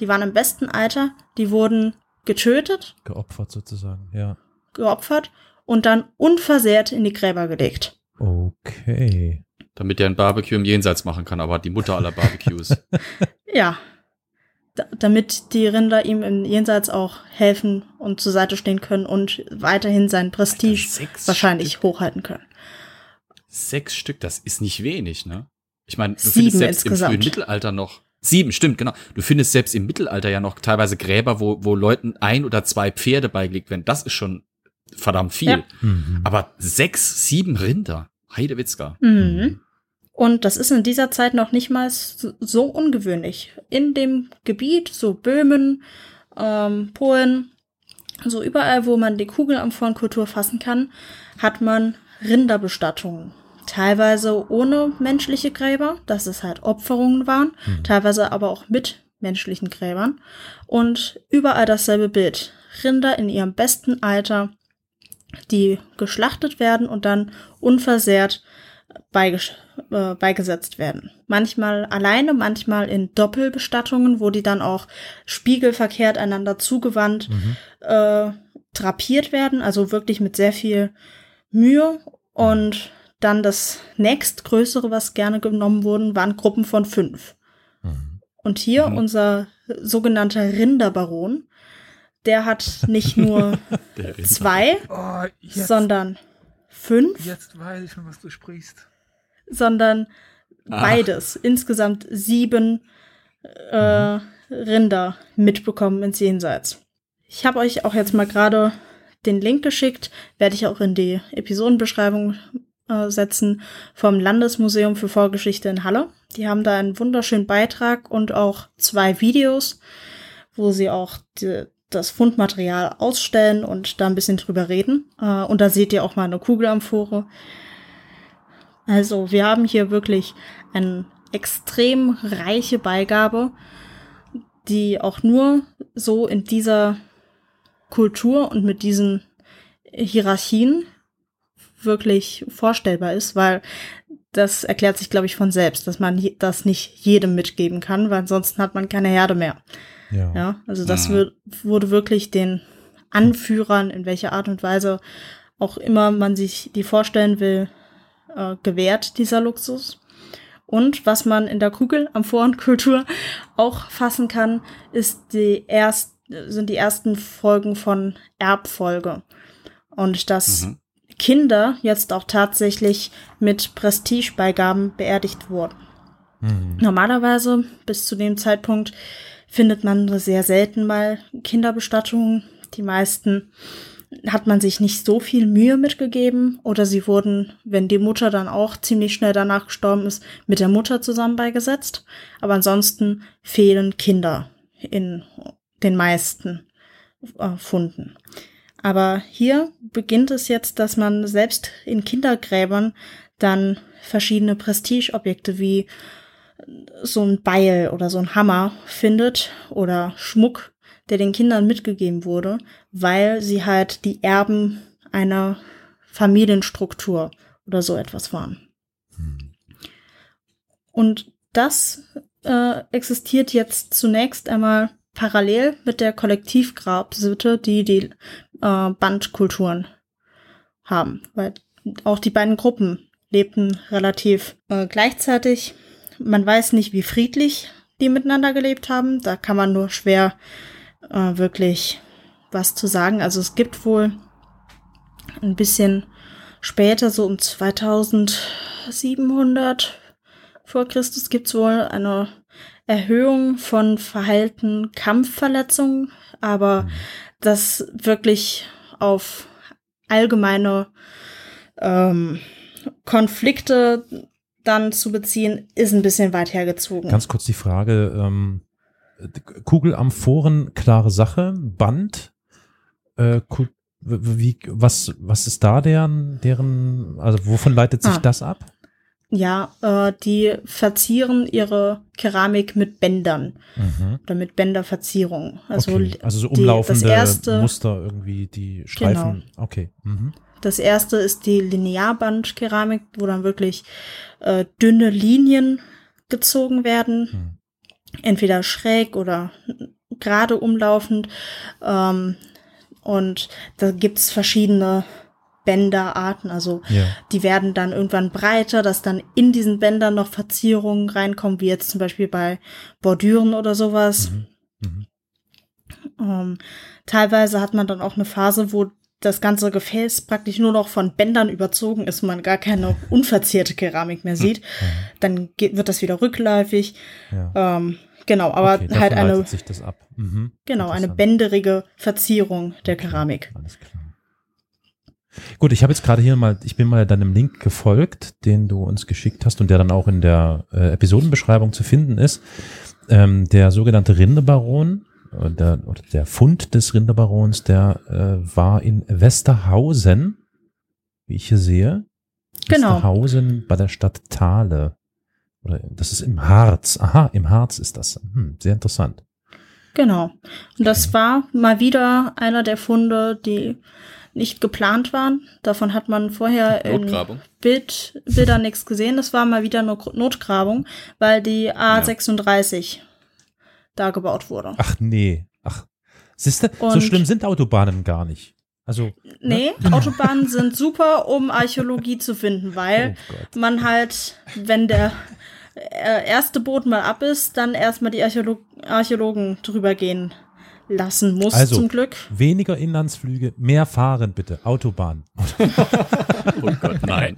Die waren im besten Alter. Die wurden getötet, Geopfert sozusagen, ja. geopfert und dann unversehrt in die Gräber gelegt. Okay. Damit der ein Barbecue im Jenseits machen kann, aber die Mutter aller Barbecues. Ja. Da, damit die Rinder ihm im Jenseits auch helfen und zur Seite stehen können und weiterhin sein Prestige Sechs wahrscheinlich Stück. hochhalten können. Sechs Stück, das ist nicht wenig, ne? Ich meine, du Sieben findest selbst im insgesamt. frühen Mittelalter noch. Sieben, stimmt, genau. Du findest selbst im Mittelalter ja noch teilweise Gräber, wo, wo Leuten ein oder zwei Pferde beigelegt werden. Das ist schon verdammt viel. Ja. Mhm. Aber sechs, sieben Rinder. Heidewitzka. Mhm. Und das ist in dieser Zeit noch nicht mal so ungewöhnlich. In dem Gebiet, so Böhmen, ähm, Polen, so überall, wo man die Kugelamphorenkultur fassen kann, hat man Rinderbestattungen. Teilweise ohne menschliche Gräber, dass es halt Opferungen waren, Mhm. teilweise aber auch mit menschlichen Gräbern. Und überall dasselbe Bild. Rinder in ihrem besten Alter, die geschlachtet werden und dann unversehrt beiges äh, beigesetzt werden. Manchmal alleine, manchmal in Doppelbestattungen, wo die dann auch spiegelverkehrt einander zugewandt Mhm. äh, drapiert werden, also wirklich mit sehr viel Mühe. Und dann das nächstgrößere, was gerne genommen wurden, waren Gruppen von fünf. Mhm. Und hier Mhm. unser sogenannter Rinderbaron, der hat nicht nur zwei, Oh, sondern fünf, jetzt weiß ich schon, was du sprichst. Sondern Ach. beides. Insgesamt sieben äh, Rinder mitbekommen ins Jenseits. Ich habe euch auch jetzt mal gerade den Link geschickt, werde ich auch in die Episodenbeschreibung äh, setzen, vom Landesmuseum für Vorgeschichte in Halle. Die haben da einen wunderschönen Beitrag und auch zwei Videos, wo sie auch die, das Fundmaterial ausstellen und da ein bisschen drüber reden. Äh, und da seht ihr auch mal eine Kugelamphore. Also wir haben hier wirklich eine extrem reiche Beigabe, die auch nur so in dieser Kultur und mit diesen Hierarchien wirklich vorstellbar ist, weil das erklärt sich, glaube ich, von selbst, dass man das nicht jedem mitgeben kann, weil ansonsten hat man keine Herde mehr. Ja. Ja, also das Mhm. wurde wirklich den Anführern, in welcher Art und Weise auch immer man sich die vorstellen will, äh, gewährt, dieser Luxus. Und was man in der Kugel am Kultur auch fassen kann, ist die erst, sind die ersten Folgen von Erbfolge. Und dass Mhm. Kinder jetzt auch tatsächlich mit Prestigebeigaben beerdigt wurden. Mhm. Normalerweise bis zu dem Zeitpunkt findet man sehr selten mal Kinderbestattungen. Die meisten hat man sich nicht so viel Mühe mitgegeben oder sie wurden, wenn die Mutter dann auch ziemlich schnell danach gestorben ist, mit der Mutter zusammen beigesetzt. Aber ansonsten fehlen Kinder in den meisten äh, Funden. Aber hier beginnt es jetzt, dass man selbst in Kindergräbern dann verschiedene Prestigeobjekte wie so ein Beil oder so ein Hammer findet oder Schmuck, der den Kindern mitgegeben wurde, weil sie halt die Erben einer Familienstruktur oder so etwas waren. Und das äh, existiert jetzt zunächst einmal parallel mit der Kollektivgrabsitte, die die äh, Bandkulturen haben, weil auch die beiden Gruppen lebten relativ äh, gleichzeitig. Man weiß nicht, wie friedlich die miteinander gelebt haben. Da kann man nur schwer äh, wirklich was zu sagen. Also es gibt wohl ein bisschen später, so um 2700 vor Christus, gibt es wohl eine Erhöhung von verheilten Kampfverletzungen, aber das wirklich auf allgemeine ähm, Konflikte dann zu beziehen, ist ein bisschen weit hergezogen. Ganz kurz die Frage, ähm, Kugelamphoren, klare Sache, Band, äh, wie, was, was ist da deren, deren, also wovon leitet sich Ah. das ab? Ja, äh, die verzieren ihre Keramik mit Bändern Mhm. oder mit Bänderverzierung. Also, okay. also so die- umlaufende das erste, Muster irgendwie, die Streifen. Okay. Mhm. Das erste ist die Linearbandkeramik, wo dann wirklich äh, dünne Linien gezogen werden, Hm. Entweder schräg oder gerade umlaufend. Ähm, und da gibt's verschiedene Bänderarten. Also Ja. die werden dann irgendwann breiter, dass dann in diesen Bändern noch Verzierungen reinkommen, wie jetzt zum Beispiel bei Bordüren oder sowas. Mhm. Mhm. Ähm, teilweise hat man dann auch eine Phase, wo das ganze Gefäß praktisch nur noch von Bändern überzogen ist man gar keine unverzierte Keramik mehr sieht. Dann geht, wird das wieder rückläufig. Ja. Ähm, genau, aber okay, halt eine, sich das ab. Mhm. genau, eine bänderige Verzierung der Keramik. Alles klar. Gut, ich habe jetzt gerade hier mal, ich bin mal deinem Link gefolgt, den du uns geschickt hast und der dann auch in der äh, Episodenbeschreibung zu finden ist. Ähm, der sogenannte Rindebaron, der, oder der Fund des Rindebarons, der äh, war in Westerhausen, wie ich hier sehe. Genau. Westerhausen bei der Stadt Thale. Oder das ist im Harz. Aha, im Harz ist das. Hm, sehr interessant. Genau. Und das war mal wieder einer der Funde, die nicht geplant waren. Davon hat man vorher in Notgrabung. Bild, Bildern nichts gesehen. Das war mal wieder eine Notgrabung, weil die A36 da gebaut wurde. Ach nee. Ach, siehste, so schlimm sind Autobahnen gar nicht. Also, Nee, Autobahnen sind super, um Archäologie zu finden, weil oh man halt, wenn der äh, erste Boot mal ab ist, dann erstmal die Archäolo Archäologen drüber gehen lassen muss, Also, zum Glück. Weniger Inlandsflüge, mehr fahren bitte. Autobahn. Oh Gott, nein.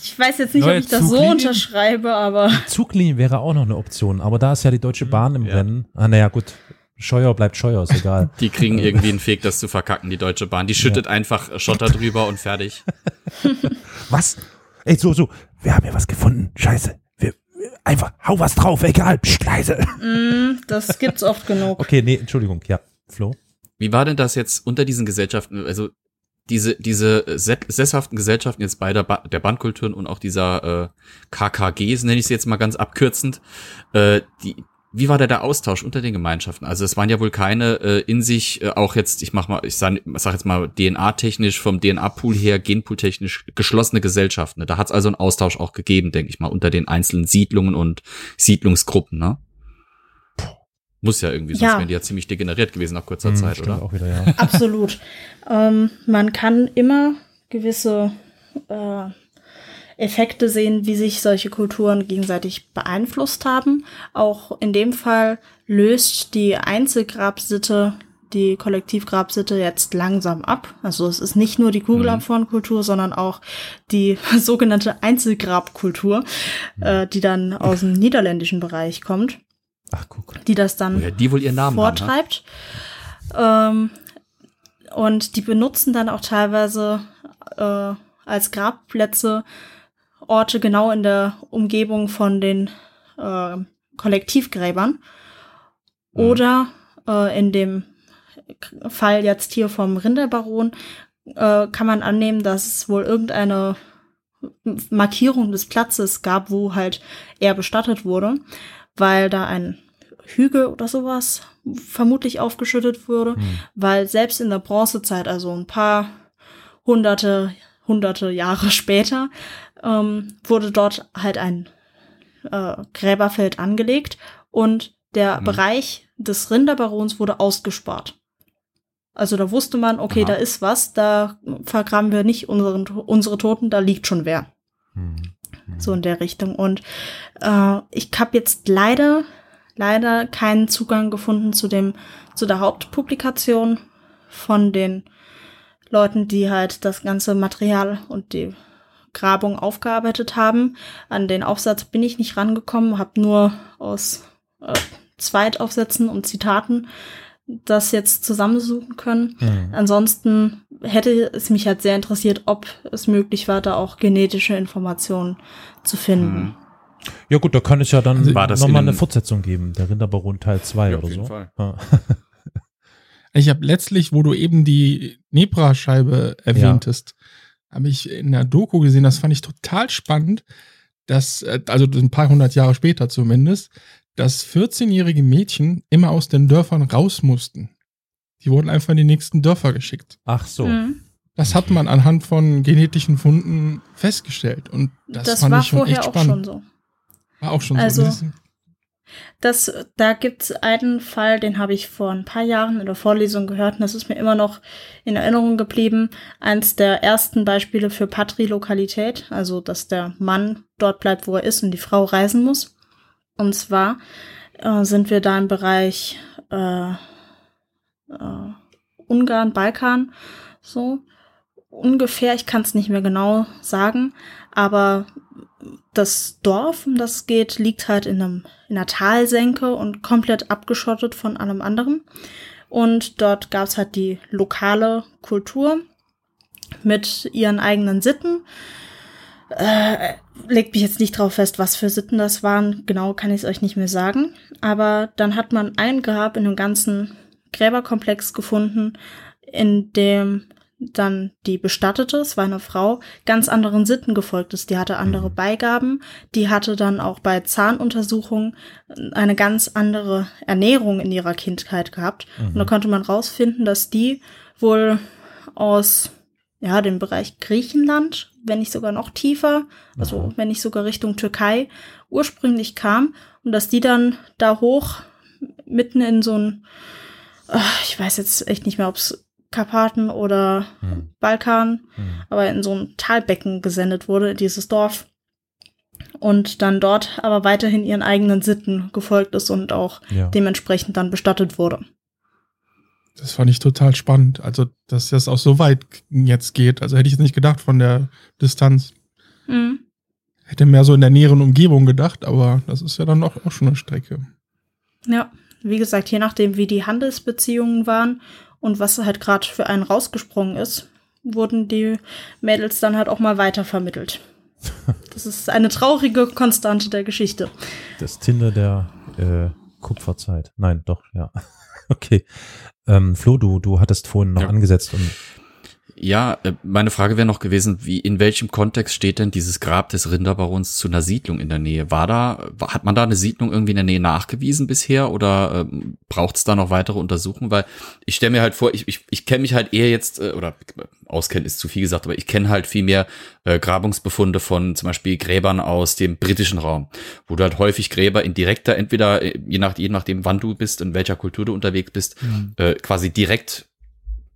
Ich weiß jetzt nicht, Neue ob ich das so unterschreibe, aber Zuglinie wäre auch noch eine Option, aber da ist ja die Deutsche Bahn im ja. Rennen. Ah, naja, gut. Scheuer bleibt Scheuer, ist egal. Die kriegen irgendwie einen Weg, das zu verkacken, die Deutsche Bahn. Die schüttet einfach Schotter drüber und fertig. was? Ey, so, so. Wir haben hier was gefunden. Scheiße. Einfach, hau was drauf, egal. Psst, leise. mm, das gibt's oft genug. Okay, nee, Entschuldigung. Ja, Flo. Wie war denn das jetzt unter diesen Gesellschaften? Also, diese, diese sesshaften Gesellschaften jetzt beider ba der Bandkulturen und auch dieser äh, KKGs, nenne ich sie jetzt mal ganz abkürzend, äh, die, wie war da der Austausch unter den Gemeinschaften? Also es waren ja wohl keine äh, in sich äh, auch jetzt, ich mach mal, ich sag, sag jetzt mal DNA-technisch vom DNA-Pool her, Genpool-technisch geschlossene Gesellschaften. Ne? Da hat es also einen Austausch auch gegeben, denke ich mal, unter den einzelnen Siedlungen und Siedlungsgruppen. Ne? Muss ja irgendwie, sonst Ja. wären die ja ziemlich degeneriert gewesen nach kurzer Hm, Zeit, oder? auch wieder, ja. Absolut. ähm, man kann immer gewisse äh, Effekte sehen, wie sich solche Kulturen gegenseitig beeinflusst haben. Auch in dem Fall löst die Einzelgrabsitte die Kollektivgrabsitte jetzt langsam ab. Also es ist nicht nur die Kugelabfahrenkultur, sondern auch die sogenannte Einzelgrabkultur, äh, die dann aus dem niederländischen Bereich kommt, Ach, guck. die das dann Woher die wohl ihren Namen haben, ne? vortreibt. Ähm, und die benutzen dann auch teilweise äh, als Grabplätze Orte genau in der Umgebung von den äh, Kollektivgräbern. Oder äh, in dem Fall jetzt hier vom Rinderbaron äh, kann man annehmen, dass es wohl irgendeine Markierung des Platzes gab, wo halt er bestattet wurde, weil da ein Hügel oder sowas vermutlich aufgeschüttet wurde, Hm. weil selbst in der Bronzezeit, also ein paar hunderte, hunderte Jahre später, ähm, wurde dort halt ein äh, Gräberfeld angelegt und der Mhm. Bereich des Rinderbarons wurde ausgespart. Also da wusste man, okay, Aha. da ist was, da vergraben wir nicht unseren, unsere Toten, da liegt schon wer. Hm. Hm. So in der Richtung. Und äh, ich habe jetzt leider, leider keinen Zugang gefunden zu dem, zu der Hauptpublikation von den Leuten, die halt das ganze Material und die Grabung aufgearbeitet haben. An den Aufsatz bin ich nicht rangekommen, habe nur aus äh, Zweitaufsätzen und Zitaten das jetzt zusammensuchen können. Hm. Ansonsten hätte es mich halt sehr interessiert, ob es möglich war, da auch genetische Informationen zu finden. Mhm. Ja gut, da kann es ja dann das nochmal in eine Fortsetzung geben, der Rinderbaron Teil 2 Ja, auf oder jeden so. Fall. Ja. Ich habe letztlich, wo du eben die Nebra-Scheibe erwähntest, habe ich in der Doku gesehen, das fand ich total spannend, dass, äh, also ein paar hundert Jahre später zumindest, dass 14-jährige Mädchen immer aus den Dörfern raus mussten. Die wurden einfach in die nächsten Dörfer geschickt. Ach so. Mhm. Das hat man anhand von genetischen Funden festgestellt. Und das, Das, fand war ich schon vorher echt auch spannend. schon so. War auch schon Also- so. Das da gibt's einen Fall, den habe ich vor ein paar Jahren in der Vorlesung gehört und das ist mir immer noch in Erinnerung geblieben. Eins der ersten Beispiele für Patrilokalität, also dass der Mann dort bleibt, wo er ist und die Frau reisen muss. Und zwar äh, sind wir da im Bereich äh, äh, Ungarn, Balkan, so ungefähr. Ich kann es nicht mehr genau sagen, aber das Dorf, um das geht, liegt halt in, einem, in einer Talsenke und komplett abgeschottet von allem anderen. Und dort gab es halt die lokale Kultur mit ihren eigenen Sitten. Äh, legt mich jetzt nicht drauf fest, was für Sitten das waren. Genau kann ich es euch nicht mehr sagen. Aber dann hat man ein Grab in dem ganzen Gräberkomplex gefunden, in dem dann die Bestattete, es war eine Frau, ganz anderen Sitten gefolgt ist. Die hatte andere Beigaben, die hatte dann auch bei Zahnuntersuchungen eine ganz andere Ernährung in ihrer Kindheit gehabt. Und da konnte man rausfinden, dass die wohl aus ja, dem Bereich Griechenland, wenn nicht sogar noch tiefer, also Aha. wenn nicht sogar Richtung Türkei, ursprünglich kam und dass die dann da hoch mitten in so ein, ach, ich weiß jetzt echt nicht mehr, ob es Karpaten oder Hm. Balkan, Hm. aber in so ein Talbecken gesendet wurde, dieses Dorf. Und dann dort aber weiterhin ihren eigenen Sitten gefolgt ist und auch Ja. dementsprechend dann bestattet wurde. Das fand ich total spannend. Also, dass das auch so weit jetzt geht. Also hätte ich jetzt nicht gedacht von der Distanz. Mhm. Hätte mehr so in der näheren Umgebung gedacht, aber das ist ja dann auch, auch schon eine Strecke. Ja, wie gesagt, je nachdem, wie die Handelsbeziehungen waren und was halt gerade für einen rausgesprungen ist, wurden die Mädels dann halt auch mal weitervermittelt. Das ist eine traurige Konstante der Geschichte. Das Tinder der äh, Kupferzeit. Nein, doch, ja. Okay. Ähm, Flo, du, du hattest vorhin noch Ja. angesetzt und Ja, äh, meine Frage wäre noch gewesen, wie in welchem Kontext steht denn dieses Grab des Rinderbarons zu einer Siedlung in der Nähe? War da, hat man da eine Siedlung irgendwie in der Nähe nachgewiesen bisher oder ähm, braucht es da noch weitere Untersuchungen? Weil ich stelle mir halt vor, ich, ich, ich kenne mich halt eher jetzt, äh, oder auskennen ist zu viel gesagt, aber ich kenne halt viel mehr äh, Grabungsbefunde von zum Beispiel Gräbern aus dem britischen Raum, wo du halt häufig Gräber in direkter, entweder äh, je, nach, je nachdem, wann du bist, in welcher Kultur du unterwegs bist, mhm. äh, quasi direkt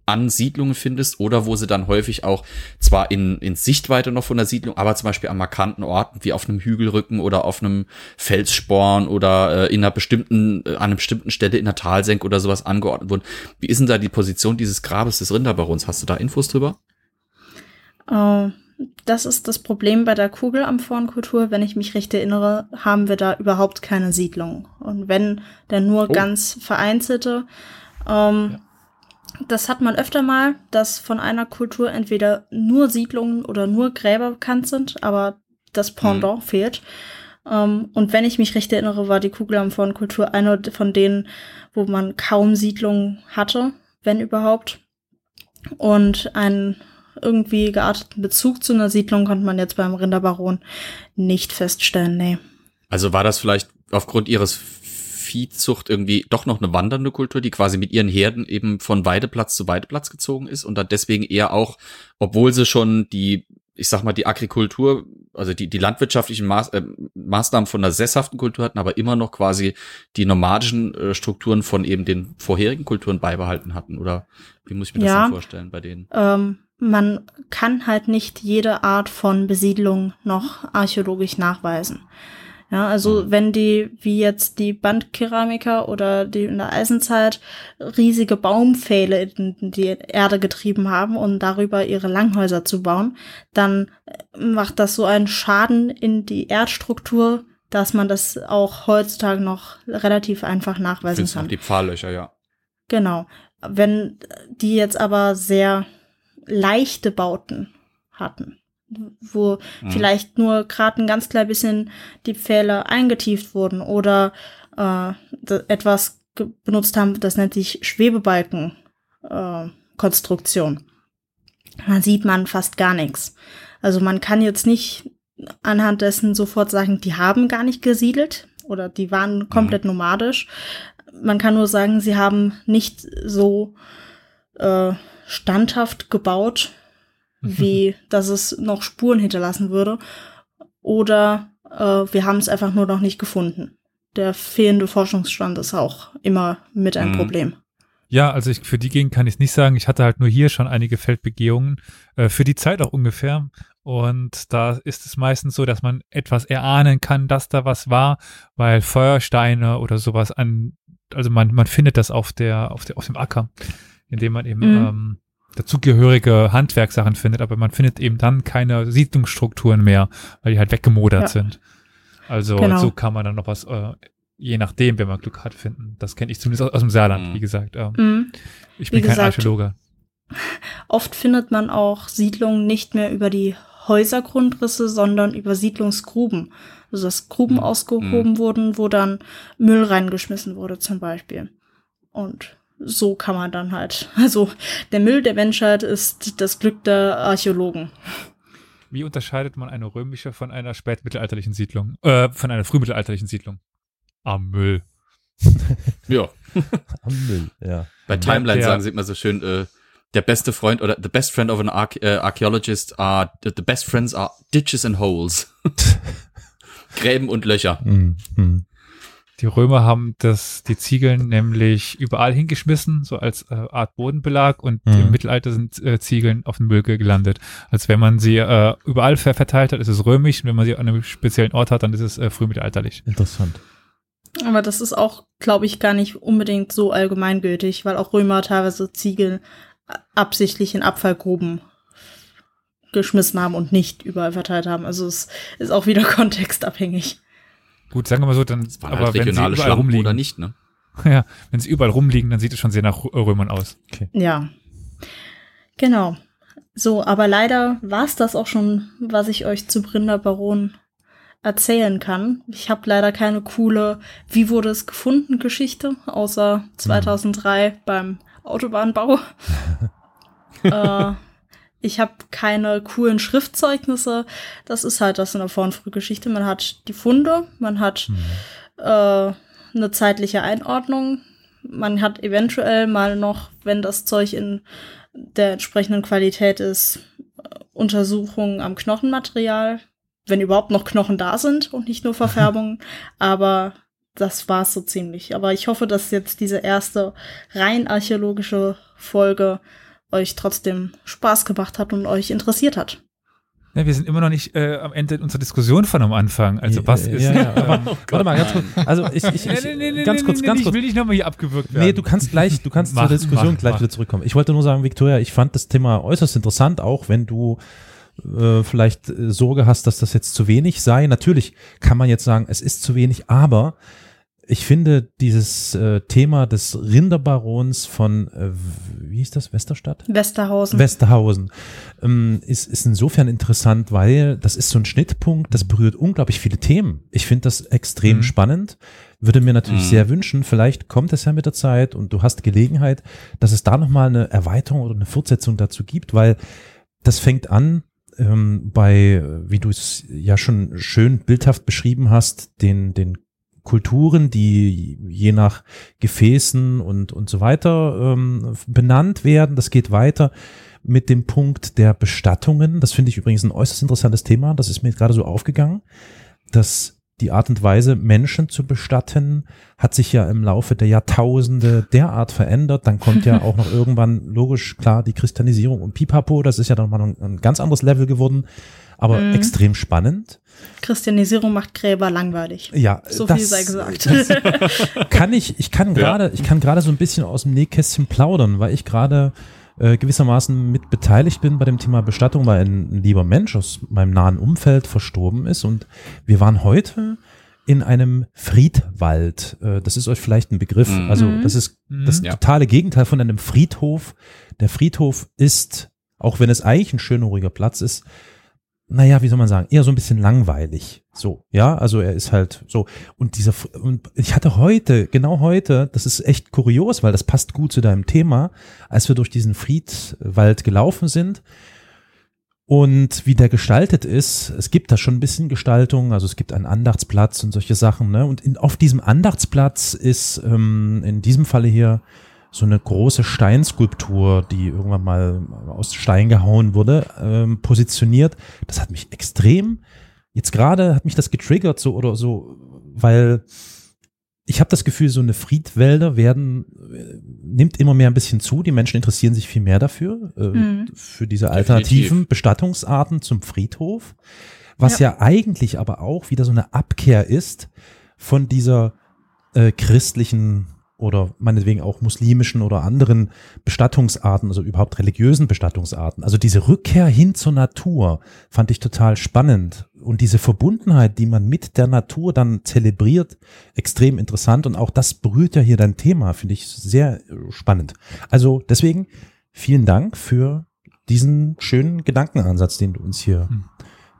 an Siedlungen findest oder wo sie dann häufig auch zwar in, in Sichtweite noch von der Siedlung, aber zum Beispiel an markanten Orten wie auf einem Hügelrücken oder auf einem Felssporn oder äh, in einer bestimmten, äh, an einer bestimmten Stelle in der Talsenk oder sowas angeordnet wurden. Wie ist denn da die Position dieses Grabes des Rinderbarons? Hast du da Infos drüber? Uh, das ist das Problem bei der Kugelamphorenkultur. Wenn ich mich recht erinnere, haben wir da überhaupt keine Siedlung. Und wenn, dann nur oh. ganz vereinzelte. Ähm, ja das hat man öfter mal, dass von einer Kultur entweder nur Siedlungen oder nur Gräber bekannt sind, aber das Pendant mhm. fehlt. Um, ähm, und wenn ich mich recht erinnere, war die Kugelamphorn-Kultur eine von denen, wo man kaum Siedlungen hatte, wenn überhaupt. Und einen irgendwie gearteten Bezug zu einer Siedlung konnte man jetzt beim Rinderbaron nicht feststellen, nee. Also war das vielleicht aufgrund ihres Viehzucht irgendwie doch noch eine wandernde Kultur, die quasi mit ihren Herden eben von Weideplatz zu Weideplatz gezogen ist und dann deswegen eher auch, obwohl sie schon die, ich sag mal, die Agrikultur, also die, die landwirtschaftlichen Maß, äh, Maßnahmen von der sesshaften Kultur hatten, aber immer noch quasi die nomadischen äh, Strukturen von eben den vorherigen Kulturen beibehalten hatten. Oder wie muss ich mir ja, das denn vorstellen bei denen? Ähm, man kann halt nicht jede Art von Besiedlung noch archäologisch nachweisen. Ja, also mhm. wenn die, wie jetzt die Bandkeramiker oder die in der Eisenzeit, riesige Baumpfähle in die Erde getrieben haben, um darüber ihre Langhäuser zu bauen, dann macht das so einen Schaden in die Erdstruktur, dass man das auch heutzutage noch relativ einfach nachweisen Findest kann. Die Pfahllöcher, ja. Genau. Wenn die jetzt aber sehr leichte Bauten hatten, wo mhm. vielleicht nur gerade ein ganz klein bisschen die Pfähle eingetieft wurden oder äh, etwas benutzt haben, das nennt sich Schwebebalkenkonstruktion. Äh, da sieht man fast gar nichts. Also man kann jetzt nicht anhand dessen sofort sagen, die haben gar nicht gesiedelt oder die waren komplett mhm. nomadisch. Man kann nur sagen, sie haben nicht so äh, standhaft gebaut, wie dass es noch Spuren hinterlassen würde. Oder äh, wir haben es einfach nur noch nicht gefunden. Der fehlende Forschungsstand ist auch immer mit ein mhm. Problem. Ja, also ich, für die Gegend kann ich es nicht sagen. Ich hatte halt nur hier schon einige Feldbegehungen, äh, für die Zeit auch ungefähr. Und da ist es meistens so, dass man etwas erahnen kann, dass da was war, weil Feuersteine oder sowas an, also man, man findet das auf der, auf der, auf dem Acker, indem man eben mhm. ähm, dazugehörige Handwerkssachen findet, aber man findet eben dann keine Siedlungsstrukturen mehr, weil die halt weggemodert ja. sind. Also genau. so kann man dann noch was, äh, je nachdem, wenn man Glück hat, finden. Das kenne ich zumindest aus, aus, dem Saarland, mhm. wie gesagt. Ähm, mhm. Ich bin wie kein gesagt, Archäologe. Oft findet man auch Siedlungen nicht mehr über die Häusergrundrisse, sondern über Siedlungsgruben. Also dass Gruben mhm. ausgehoben mhm. wurden, wo dann Müll reingeschmissen wurde zum Beispiel. Und so kann man dann halt. Also der Müll der Menschheit ist das Glück der Archäologen. Wie unterscheidet man eine römische von einer spätmittelalterlichen Siedlung? Äh, von einer frühmittelalterlichen Siedlung? Am Müll. ja. Am Müll, ja. Bei Timeline sagen sie immer so schön, äh, der beste Freund oder the best friend of an Arch äh, archaeologist are the best friends are ditches and holes. Gräben und Löcher. Mm, mm. Die Römer haben das, die Ziegeln nämlich überall hingeschmissen, so als äh, Art Bodenbelag und mhm. im Mittelalter sind äh, Ziegeln auf dem Müll gelandet. Als wenn man sie äh, überall verteilt hat, ist es römisch und wenn man sie an einem speziellen Ort hat, dann ist es äh, frühmittelalterlich. Interessant. Aber das ist auch, glaube ich, gar nicht unbedingt so allgemeingültig, weil auch Römer teilweise Ziegel absichtlich in Abfallgruben geschmissen haben und nicht überall verteilt haben. Also es ist auch wieder kontextabhängig. Gut, sagen wir mal so, dann, aber halt wenn sie überall Schlampen rumliegen. Oder nicht, ne? Ja, wenn sie überall rumliegen, dann sieht es schon sehr nach Römern aus. Okay. Ja. Genau. So, aber leider war es das auch schon, was ich euch zu Brinder Baron erzählen kann. Ich habe leider keine coole Wie wurde es gefunden Geschichte, außer 2003 hm. beim Autobahnbau. äh, ich habe keine coolen Schriftzeugnisse. Das ist halt das in der Vor- und Frühgeschichte. Man hat die Funde, man hat Mhm. äh, eine zeitliche Einordnung. Man hat eventuell mal noch, wenn das Zeug in der entsprechenden Qualität ist, äh, Untersuchungen am Knochenmaterial, wenn überhaupt noch Knochen da sind und nicht nur Verfärbungen. Aber das war's so ziemlich. Aber ich hoffe, dass jetzt diese erste rein archäologische Folge euch trotzdem Spaß gemacht hat und euch interessiert hat. Ja, wir sind immer noch nicht äh, am Ende unserer Diskussion von am Anfang. Also was ist. Ja, ja, aber, ähm, warte mal, ganz kurz. Also ich, ich, ich nee, nee, nee, ganz kurz, nee, ganz Ich kurz. will nicht nochmal hier abgewürgt werden. Nee, du kannst gleich, du kannst Mach, zur Diskussion mach, gleich mach. wieder zurückkommen. Ich wollte nur sagen, Victoria, ich fand das Thema äußerst interessant, auch wenn du äh, vielleicht äh, Sorge hast, dass das jetzt zu wenig sei. Natürlich kann man jetzt sagen, es ist zu wenig, aber ich finde dieses äh, Thema des Rinderbarons von, äh, wie hieß das, Westerstadt? Westerhausen. Westerhausen ähm, ist, ist insofern interessant, weil das ist so ein Schnittpunkt, das berührt unglaublich viele Themen. Ich finde das extrem Mhm. spannend. Würde mir natürlich Mhm. sehr wünschen, vielleicht kommt es ja mit der Zeit und du hast Gelegenheit, dass es da nochmal eine Erweiterung oder eine Fortsetzung dazu gibt, weil das fängt an ähm, bei, wie du es ja schon schön bildhaft beschrieben hast, den, den Kulturen, die je nach Gefäßen und, und so weiter ähm, benannt werden. Das geht weiter mit dem Punkt der Bestattungen. Das finde ich übrigens ein äußerst interessantes Thema. Das ist mir gerade so aufgegangen, dass die Art und Weise, Menschen zu bestatten, hat sich ja im Laufe der Jahrtausende derart verändert. Dann kommt ja auch noch irgendwann, logisch, klar, die Christianisierung und Pipapo. Das ist ja nochmal ein, ein ganz anderes Level geworden, aber Mhm. extrem spannend. Christianisierung macht Gräber langweilig. Ja, So das, viel sei gesagt. kann ich, ich kann gerade, ich kann gerade so ein bisschen aus dem Nähkästchen plaudern, weil ich gerade äh, gewissermaßen mit beteiligt bin bei dem Thema Bestattung, weil ein, ein lieber Mensch aus meinem nahen Umfeld verstorben ist und wir waren heute in einem Friedwald. Äh, das ist euch vielleicht ein Begriff. Mhm. Also Mhm. das ist das Ja. totale Gegenteil von einem Friedhof. Der Friedhof ist, auch wenn es eigentlich ein schöner, ruhiger Platz ist, naja, wie soll man sagen, eher so ein bisschen langweilig. So, ja, also er ist halt so. Und dieser, und ich hatte heute, genau heute, das ist echt kurios, weil das passt gut zu deinem Thema, als wir durch diesen Friedwald gelaufen sind und wie der gestaltet ist. Es gibt da schon ein bisschen Gestaltung, also es gibt einen Andachtsplatz und solche Sachen, ne? Und in, auf diesem Andachtsplatz ist ähm, in diesem Falle hier so eine große Steinskulptur, die irgendwann mal aus Stein gehauen wurde, ähm, positioniert. Das hat mich extrem, jetzt gerade hat mich das getriggert so oder so, weil ich habe das Gefühl, so eine Friedwälder werden, äh, nimmt immer mehr ein bisschen zu. Die Menschen interessieren sich viel mehr dafür, äh, Mhm. für diese alternativen Bestattungsarten zum Friedhof. Was ja. eigentlich aber auch wieder so eine Abkehr ist von dieser äh, christlichen oder meinetwegen auch muslimischen oder anderen Bestattungsarten, also überhaupt religiösen Bestattungsarten. Also diese Rückkehr hin zur Natur fand ich total spannend und diese Verbundenheit, die man mit der Natur dann zelebriert, extrem interessant und auch das berührt ja hier dein Thema, finde ich sehr äh, spannend. Also deswegen vielen Dank für diesen schönen Gedankenansatz, den du uns hier Hm.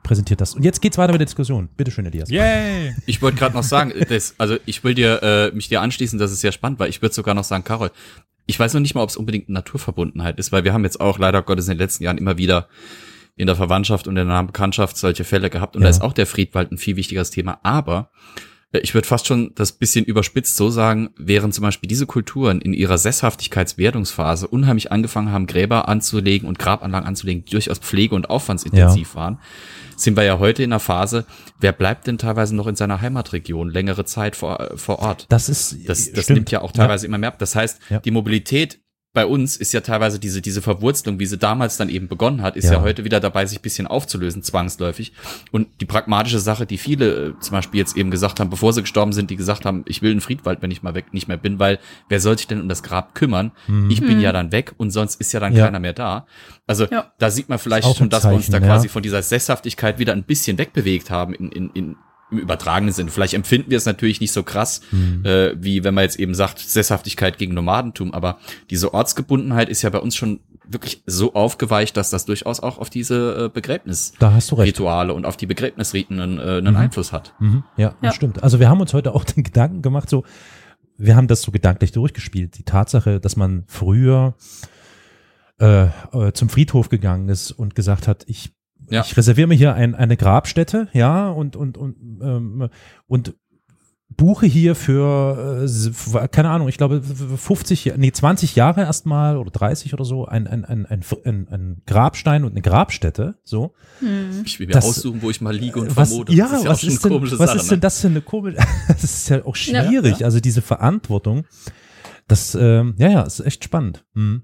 Präsentiert hast. Und jetzt geht's weiter mit der Diskussion. Bitte schön, Elias. Yay! Ich wollte gerade noch sagen, das, also ich will dir äh, mich dir anschließen, das ist sehr spannend, weil ich würde sogar noch sagen, Carol, ich weiß noch nicht mal, ob es unbedingt eine Naturverbundenheit ist, weil wir haben jetzt auch leider Gottes in den letzten Jahren immer wieder in der Verwandtschaft und in der Bekanntschaft solche Fälle gehabt und Ja. da ist auch der Friedwald ein viel wichtigeres Thema. Aber äh, ich würde fast schon das bisschen überspitzt so sagen, während zum Beispiel diese Kulturen in ihrer Sesshaftigkeitswerdungsphase unheimlich angefangen haben, Gräber anzulegen und Grabanlagen anzulegen, die durchaus pflege- und aufwandsintensiv waren, sind wir ja heute in einer Phase, wer bleibt denn teilweise noch in seiner Heimatregion längere Zeit vor, vor Ort? Das ist Das, das stimmt. nimmt ja auch teilweise immer mehr ab. Das heißt, Ja. die Mobilität bei uns ist ja teilweise diese, diese Verwurzelung, wie sie damals dann eben begonnen hat, ist ja, Ja. heute wieder dabei, sich ein bisschen aufzulösen, zwangsläufig. Und die pragmatische Sache, die viele äh, zum Beispiel jetzt eben gesagt haben, bevor sie gestorben sind, die gesagt haben, ich will in Friedwald, wenn ich mal weg nicht mehr bin, weil wer soll sich denn um das Grab kümmern? Mhm. Ich bin Mhm. ja dann weg und sonst ist ja dann Ja. keiner mehr da. Also Ja. da sieht man vielleicht schon, dass wir uns da quasi von dieser Sesshaftigkeit wieder ein bisschen wegbewegt haben in, in, in, im übertragenen Sinn. Vielleicht empfinden wir es natürlich nicht so krass, Mhm. äh, wie wenn man jetzt eben sagt, Sesshaftigkeit gegen Nomadentum, aber diese Ortsgebundenheit ist ja bei uns schon wirklich so aufgeweicht, dass das durchaus auch auf diese äh, Begräbnisrituale und auf die Begräbnisriten einen, äh, einen Mhm. Einfluss hat. Mhm, ja, Ja. das stimmt. Also wir haben uns heute auch den Gedanken gemacht, so, wir haben das so gedanklich durchgespielt. Die Tatsache, dass man früher äh, äh, zum Friedhof gegangen ist und gesagt hat, ich, Ja. ich reserviere mir hier ein, eine Grabstätte, ja, und, und, und, ähm, und buche hier für, äh, keine Ahnung, ich glaube 50, Ja- nee, 20 Jahre erstmal oder 30 oder so, ein, ein, ein, ein, ein, ein Grabstein und eine Grabstätte, so. Hm. Ich will mir Das- aussuchen, wo ich mal liege und was, vermute. ja, das ist ja was ist denn, was Sache. ist denn ne? das für eine komische, das ist ja auch Ja. schwierig, also diese Verantwortung, das, ähm, ja, ja, ist echt spannend. Hm.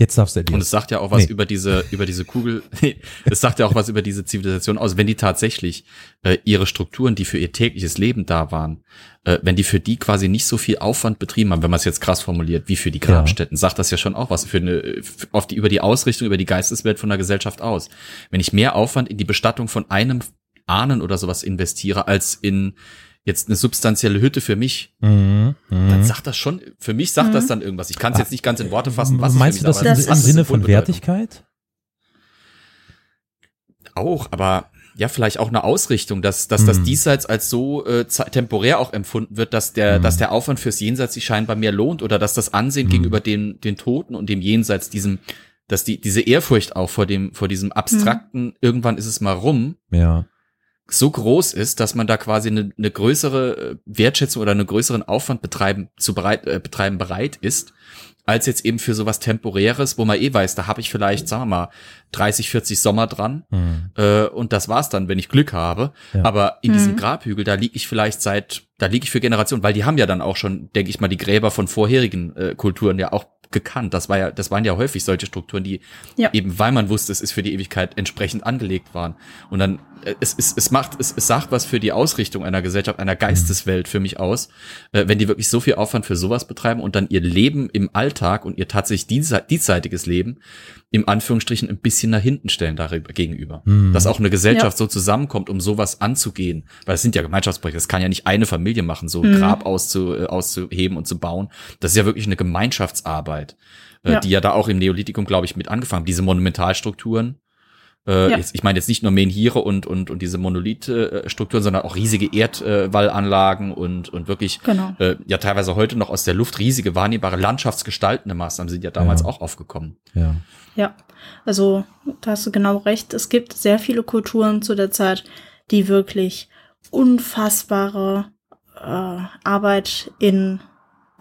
Ja. Jetzt darfst du Und Elias. es sagt ja auch was Nee. über diese, über diese Kugel, es sagt ja auch was über diese Zivilisation aus, wenn die tatsächlich äh, ihre Strukturen, die für ihr tägliches Leben da waren, äh, wenn die für die quasi nicht so viel Aufwand betrieben haben, wenn man es jetzt krass formuliert, wie für die Grabstätten, sagt das ja schon auch was für eine, auf die, über die Ausrichtung, über die Geisteswelt von der Gesellschaft aus. Wenn ich mehr Aufwand in die Bestattung von einem Ahnen oder sowas investiere, als in jetzt eine substanzielle Hütte für mich, Mhm. dann Mhm. sagt das schon, für mich sagt das dann irgendwas. Ich kann es jetzt nicht ganz in Worte fassen, was Meinst es du für mich das, Das im Sinne von. Wertigkeit? Auch, aber ja, vielleicht auch eine Ausrichtung, dass, dass das Hm. diesseits als so äh, temporär auch empfunden wird, dass der, Hm. dass der Aufwand fürs Jenseits sich scheinbar mehr lohnt oder dass das Ansehen Hm. gegenüber den, den Toten und dem Jenseits, diesem, dass die, diese Ehrfurcht auch vor dem, vor diesem abstrakten, irgendwann ist es mal rum, Ja. So groß ist, dass man da quasi eine, eine größere äh, Wertschätzung oder einen größeren Aufwand betreiben, zu bereit, äh, betreiben bereit ist, als jetzt eben für sowas Temporäres, wo man eh weiß, da habe ich vielleicht, sagen wir mal, 30, 40 Sommer dran Hm. äh, und das war's dann, wenn ich Glück habe. Ja. Aber in Mhm. diesem Grabhügel, da liege ich vielleicht seit, da liege ich für Generationen, weil die haben ja dann auch schon, denke ich mal, die Gräber von vorherigen äh, Kulturen ja auch gekannt. Das war ja, das waren ja häufig solche Strukturen, die Ja. eben, weil man wusste, es ist für die Ewigkeit entsprechend angelegt waren. Und dann, es, es, es macht, es, es sagt was für die Ausrichtung einer Gesellschaft, einer Geisteswelt für mich aus, äh, wenn die wirklich so viel Aufwand für sowas betreiben und dann ihr Leben im Alltag und ihr tatsächlich dies- diesseitiges Leben im Anführungsstrichen ein bisschen nach hinten stellen darüber gegenüber. Mhm. Dass auch eine Gesellschaft so zusammenkommt, um sowas anzugehen. Weil es sind ja Gemeinschaftsprojekte, das kann ja nicht eine Familie machen, so ein Mhm. Grab auszu, äh, auszuheben und zu bauen. Das ist ja wirklich eine Gemeinschaftsarbeit, äh, Ja. die ja da auch im Neolithikum, glaube ich, mit angefangen. Diese Monumentalstrukturen. Äh, Ja. jetzt, ich meine jetzt nicht nur Menhire und, und, und diese Monolith-Strukturen, sondern auch riesige Erdwallanlagen und, und wirklich Genau. äh, ja teilweise heute noch aus der Luft riesige wahrnehmbare landschaftsgestaltende Maßnahmen sind ja damals Ja. auch aufgekommen. Ja. Ja, also da hast du genau recht. Es gibt sehr viele Kulturen zu der Zeit, die wirklich unfassbare äh, Arbeit in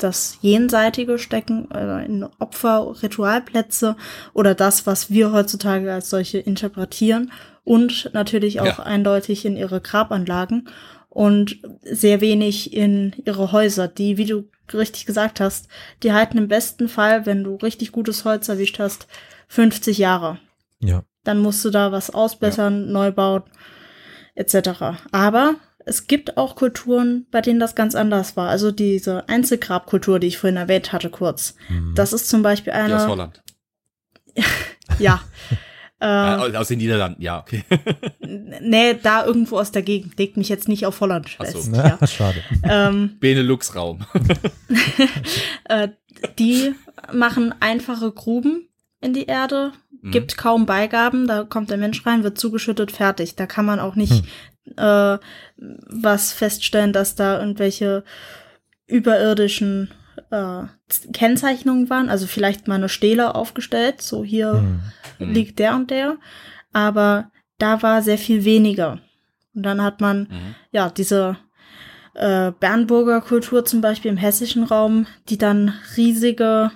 das Jenseitige stecken, äh, in Opfer, Ritualplätze oder das, was wir heutzutage als solche interpretieren und natürlich auch Ja. eindeutig in ihre Grabanlagen und sehr wenig in ihre Häuser, die, wie du richtig gesagt hast, die halten im besten Fall, wenn du richtig gutes Holz erwischt hast, 50 Jahre. Ja. Dann musst du da was ausbessern, neu bauen, etc. Aber es gibt auch Kulturen, bei denen das ganz anders war. Also diese Einzelgrabkultur, die ich vorhin erwähnt hatte, kurz. Mhm. Das ist zum Beispiel Die aus eine. Holland. Ja. Äh, aus den Niederlanden, ja, okay. nee, da irgendwo aus der Gegend. Legt mich jetzt nicht auf Holland Ach so. fest. Na, Ja. schade. Ähm, Benelux-Raum. äh, die machen einfache Gruben in die Erde, Mhm. gibt kaum Beigaben, da kommt der Mensch rein, wird zugeschüttet, fertig. Da kann man auch nicht äh, was feststellen, dass da irgendwelche überirdischen äh, Kennzeichnungen waren. Also vielleicht mal eine Stele aufgestellt, so hier Mhm. Liegt der und der. Aber da war sehr viel weniger. Und dann hat man Mhm. ja, diese äh, Bernburger Kultur zum Beispiel im hessischen Raum, die dann riesige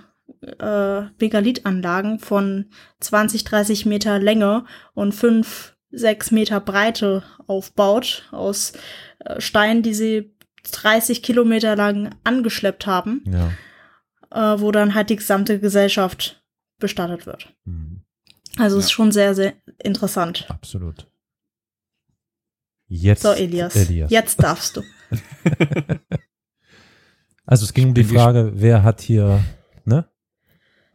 äh, Megalithanlagen von 20, 30 Meter Länge und 5, 6 Meter Breite aufbaut aus äh, Steinen, die sie 30 Kilometer lang angeschleppt haben, Ja. äh, wo dann halt die gesamte Gesellschaft bestattet wird. Mhm. Also Ja. ist schon sehr, sehr interessant. Absolut. Jetzt. So, Elias, Elias. jetzt darfst du. Also es ging um die Frage, wer hat hier, ne?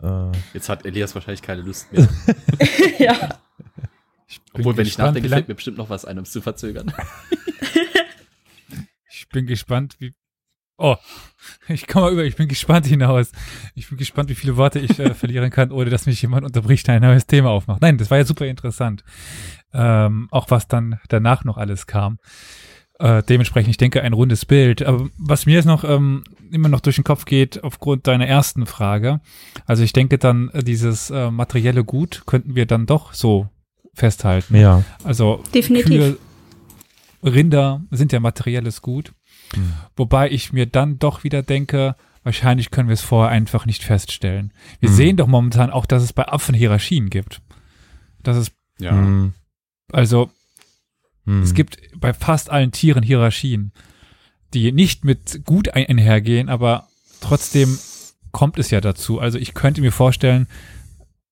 Äh, Jetzt hat Elias wahrscheinlich keine Lust mehr. ja. Ich Obwohl, wenn ich gespannt, nachdenke, wie lang- fällt mir bestimmt noch was ein, um es zu verzögern. Ich bin gespannt, wie. Oh, ich komme mal über. Ich bin gespannt hinaus. Ich bin gespannt, wie viele Worte ich äh, verlieren kann, ohne dass mich jemand unterbricht, ein neues Thema aufmacht. Nein, das war ja super interessant. Ähm, auch was dann danach noch alles kam. Äh, dementsprechend, ich denke, ein rundes Bild. Aber was mir jetzt noch ähm, immer noch durch den Kopf geht, aufgrund deiner ersten Frage, also ich denke dann, äh, dieses äh, materielle Gut könnten wir dann doch so festhalten. Ja. Also Definitiv. Kühe, Rinder sind ja materielles Gut. Hm. Wobei ich mir dann doch wieder denke, wahrscheinlich können wir es vorher einfach nicht feststellen. Wir Hm. sehen doch momentan auch, dass es bei Affen Hierarchien gibt. Das ist, Ja. Hm. also Hm. es gibt bei fast allen Tieren Hierarchien, die nicht mit gut ein- einhergehen, aber trotzdem kommt es ja dazu. Also ich könnte mir vorstellen,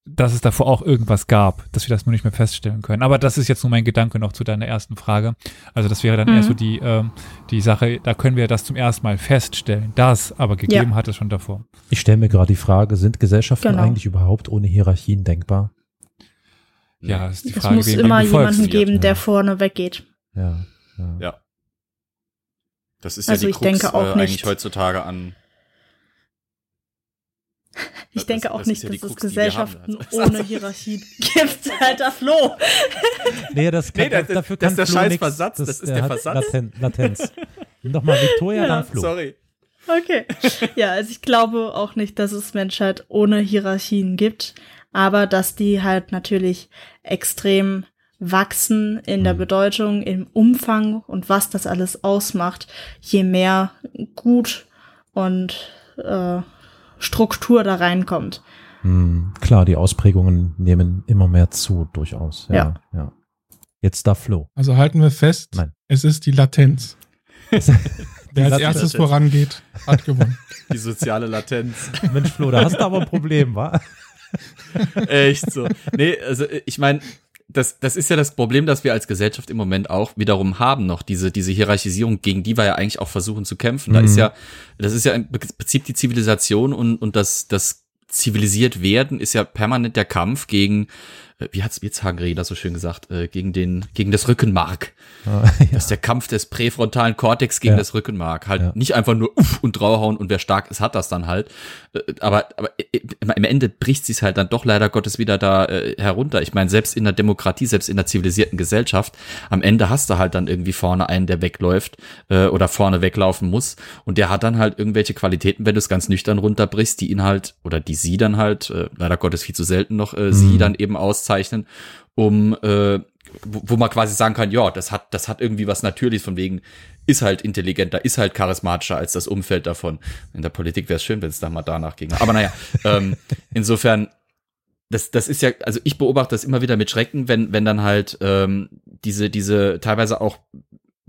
dass es davor auch irgendwas gab, dass wir das nur nicht mehr feststellen können. Aber das ist jetzt nur mein Gedanke noch zu deiner ersten Frage. Also das wäre dann Mhm. eher so die, ähm, die Sache, da können wir das zum ersten Mal feststellen. Das aber gegeben hat es schon davor. Ich stelle mir gerade die Frage, sind Gesellschaften Genau. eigentlich überhaupt ohne Hierarchien denkbar? Ja, das ist die Es Frage, muss wem immer jemanden geben, Ja. der vorne weggeht. Ja. ja. Ja. Das ist Also ja ich die Krux, denke auch äh, eigentlich nicht. heutzutage an. Ich Das- denke auch das nicht, ja dass es Krux, die wir haben. Gesellschaften Also- ohne Hierarchien gibt. Alter Flo. Nee, das kann, Nee, das- dafür das kann ist der scheiß. Versatz, das ist der der Versatz. Laten, Latenz. Nimm doch mal Victoria, Ja, dann Flo. Sorry. Okay. Ja, also ich glaube auch nicht, dass es Menschheit ohne Hierarchien gibt, aber dass die halt natürlich extrem wachsen in der Mhm. Bedeutung, im Umfang und was das alles ausmacht, je mehr Gut und äh, Struktur da reinkommt. Hm, klar, die Ausprägungen nehmen immer mehr zu, durchaus. Ja. ja. Jetzt darf Flo. Also halten wir fest, Nein. es ist die Latenz. Wer als Latenz. erstes vorangeht, hat gewonnen. Die soziale Latenz. Mensch, Flo, da hast du aber ein Problem, wa? Echt so. Nee, also ich meine, das, das ist ja das Problem, das wir als Gesellschaft im Moment auch wiederum haben noch, diese, diese Hierarchisierung, gegen die wir ja eigentlich auch versuchen zu kämpfen. Da Mhm. ist ja, das ist ja im Prinzip die Zivilisation und, und das, das zivilisiert werden ist ja permanent der Kampf gegen, wie hat's jetzt Hagrid das so schön gesagt, äh, gegen den, gegen das Rückenmark. Ja. Das ist der Kampf des präfrontalen Kortex gegen Ja. das Rückenmark. Halt Ja. nicht einfach nur uff und draufhauen und wer stark ist, hat das dann halt. Äh, Aber, aber äh, im Ende bricht sich's halt dann doch leider Gottes wieder da äh, herunter. Ich meine, selbst in der Demokratie, selbst in der zivilisierten Gesellschaft, am Ende hast du halt dann irgendwie vorne einen, der wegläuft äh, oder vorne weglaufen muss. Und der hat dann halt irgendwelche Qualitäten, wenn du es ganz nüchtern runterbrichst, die ihn halt oder die sie dann halt, äh, leider Gottes viel zu selten noch, äh, sie Mhm. dann eben auszeichnen, um äh, wo, wo man quasi sagen kann, ja, das hat, das hat irgendwie was Natürliches von wegen, ist halt intelligenter, ist halt charismatischer als das Umfeld davon. In der Politik wäre es schön, wenn es da mal danach ginge. Aber naja, ähm, insofern, das, das ist ja, also ich beobachte das immer wieder mit Schrecken, wenn, wenn dann halt ähm, diese, diese teilweise auch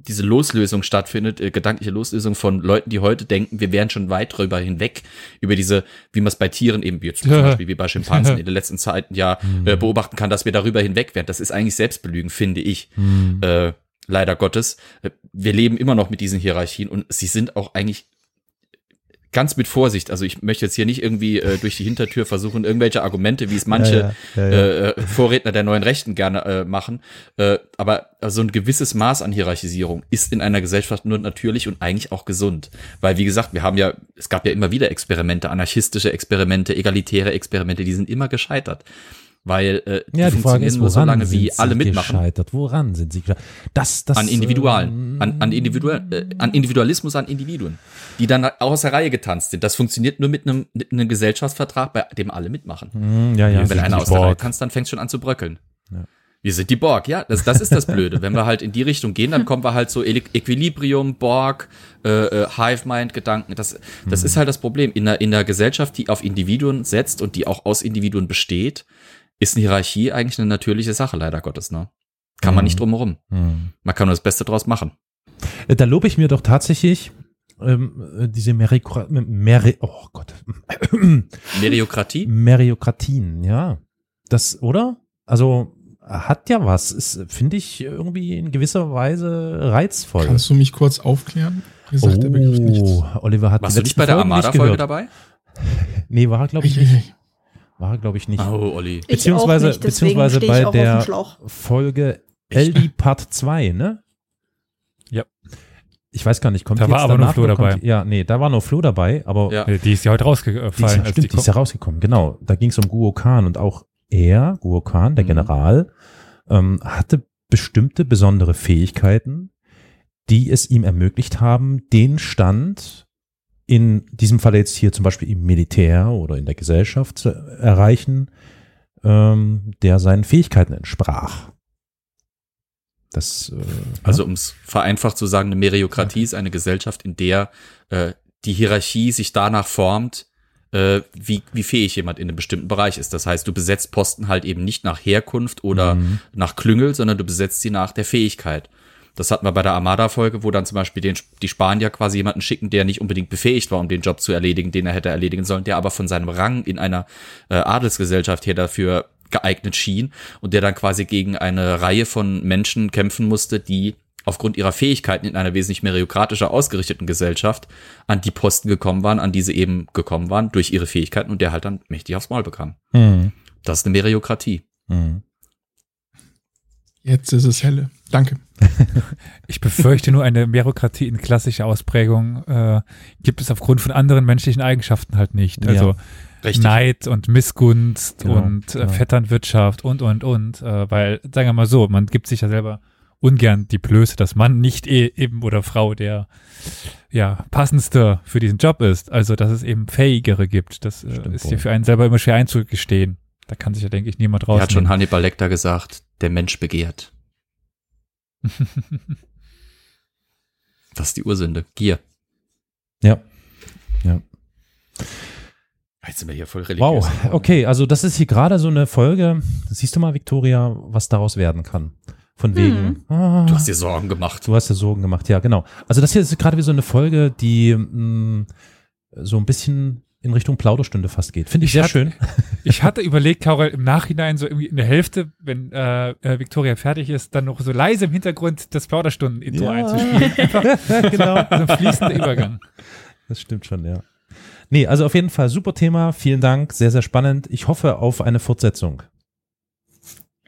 diese Loslösung stattfindet, äh, gedankliche Loslösung von Leuten, die heute denken, wir wären schon weit drüber hinweg, über diese, wie man es bei Tieren eben, wie jetzt zum. Beispiel wie bei Schimpansen in den letzten Zeiten ja äh, beobachten kann, dass wir darüber hinweg wären. Das ist eigentlich Selbstbelügen, finde ich. Hm. Äh, leider Gottes. Äh, Wir leben immer noch mit diesen Hierarchien und sie sind auch eigentlich ganz mit Vorsicht. Also ich möchte jetzt hier nicht irgendwie äh, durch die Hintertür versuchen, irgendwelche Argumente, wie es manche Ja, ja, ja, ja. Äh, Vorredner der neuen Rechten gerne äh, machen. Äh, aber so ein gewisses Maß an Hierarchisierung ist in einer Gesellschaft nur natürlich und eigentlich auch gesund. Weil, wie gesagt, wir haben ja, es gab ja immer wieder Experimente, anarchistische Experimente, egalitäre Experimente, die sind immer gescheitert. Weil äh, die Ja, die Frage funktionieren ist, nur so lange, wie sie alle mitmachen. gescheitert? Woran sind sie gescheitert? Das, das, An Individualen, an, an, ähm, Individual, äh, an Individualismus an Individuen, die dann aus der Reihe getanzt sind. Das funktioniert nur mit einem, mit einem Gesellschaftsvertrag, bei dem alle mitmachen. hm, Ja, ja. Wenn einer aus der Reihe tanzt, dann fängt schon an zu bröckeln. Ja. Wir sind die Borg, ja, das, das ist das Blöde. Wenn wir halt in die Richtung gehen, dann kommen wir halt so Equilibrium, Borg, äh, äh, Hive-Mind-Gedanken. Das, das ist halt das Problem. In einer, in einer Gesellschaft, die auf Individuen setzt und die auch aus Individuen besteht, ist eine Hierarchie eigentlich eine natürliche Sache, leider Gottes, ne? Kann man Mhm. nicht drum herum. Hm. Man kann nur das Beste draus machen. Äh, Da lobe ich mir doch tatsächlich ähm, äh, diese Merikra Meri oh Gott. Meriokratie? Meriokratien, ja. Das, oder? Also hat ja was. Ist, finde ich, irgendwie in gewisser Weise reizvoll. Kannst du mich kurz aufklären? Mir sagt der Begriff nichts. oh, Oliver hat Warst du nicht bei der Armada-Folge dabei? Nee, war er, glaube ich, nicht. War glaube ich, nicht. Oh, Olli. Ich Beziehungsweise- auch nicht, beziehungsweise bei ich auch der-. Folge? LD Part 2, ne? Ja. Ich weiß gar nicht, kommt Da jetzt war aber nur Flo kommt dabei. Die, ja, nee, da war nur Flo dabei, aber Ja. Die ist ja heute die ist, rausgefallen. ja, als stimmt, die ist ja rausgekommen, genau. Da ging es um Guo Khan und auch er, Guo Khan, der Mhm. General, ähm, hatte bestimmte besondere Fähigkeiten, die es ihm ermöglicht haben, den Stand in diesem Fall jetzt hier zum Beispiel im Militär oder in der Gesellschaft zu erreichen, ähm, der seinen Fähigkeiten entsprach. Das, äh, Also um es vereinfacht zu sagen, eine Meriokratie ist eine Gesellschaft, in der äh, die Hierarchie sich danach formt, äh, wie, wie fähig jemand in einem bestimmten Bereich ist. Das heißt, du besetzt Posten halt eben nicht nach Herkunft oder Mhm. nach Klüngel, sondern du besetzt sie nach der Fähigkeit. Das hatten wir bei der Armada-Folge, wo dann zum Beispiel den, die Spanier quasi jemanden schicken, der nicht unbedingt befähigt war, um den Job zu erledigen, den er hätte erledigen sollen, der aber von seinem Rang in einer äh, Adelsgesellschaft her dafür geeignet schien und der dann quasi gegen eine Reihe von Menschen kämpfen musste, die aufgrund ihrer Fähigkeiten in einer wesentlich meriokratischer ausgerichteten Gesellschaft an die Posten gekommen waren, an die sie eben gekommen waren, durch ihre Fähigkeiten und der halt dann mächtig aufs Maul bekam. Mhm. Das ist eine Meriokratie. Mhm. Jetzt ist es helle. Danke. Ich befürchte nur, eine Bürokratie in klassischer Ausprägung äh, gibt es aufgrund von anderen menschlichen Eigenschaften halt nicht. Ja. Also Richtig. Neid und Missgunst Genau, und äh, genau. Vetternwirtschaft und, und, und. Äh, weil, sagen wir mal so, man gibt sich ja selber ungern die Blöße, dass man nicht eh, eben oder Frau der ja, passendste für diesen Job ist. Also, dass es eben Fähigere gibt. Das äh, Stimmt ist ja für einen selber immer schwer einzugestehen. Da kann sich ja, denke ich, niemand Er hat schon. Hannibal Lecter gesagt, der Mensch begehrt. Das ist die Ursünde. Gier. Ja. Ja. Jetzt sind wir hier voll religiös. Wow, okay, also das ist hier gerade so eine Folge. Siehst du mal, Victoria, was daraus werden kann? Von wegen. ah, Du hast dir Sorgen gemacht. Du hast dir Sorgen gemacht, ja, genau. Also das hier ist gerade wie so eine Folge, die mh, so ein bisschen in Richtung Plauderstunde fast geht. Finde ich, Ich sehr hatte- schön. Ich hatte überlegt, Karol, im Nachhinein so irgendwie in der Hälfte, wenn äh, äh, Victoria fertig ist, dann noch so leise im Hintergrund das Plauderstunden-Intro Ja. einzuspielen. Einfach genau. so ein fließender Übergang. Das stimmt schon, ja. Nee, also auf jeden Fall super Thema. Vielen Dank. Sehr, sehr spannend. Ich hoffe auf eine Fortsetzung.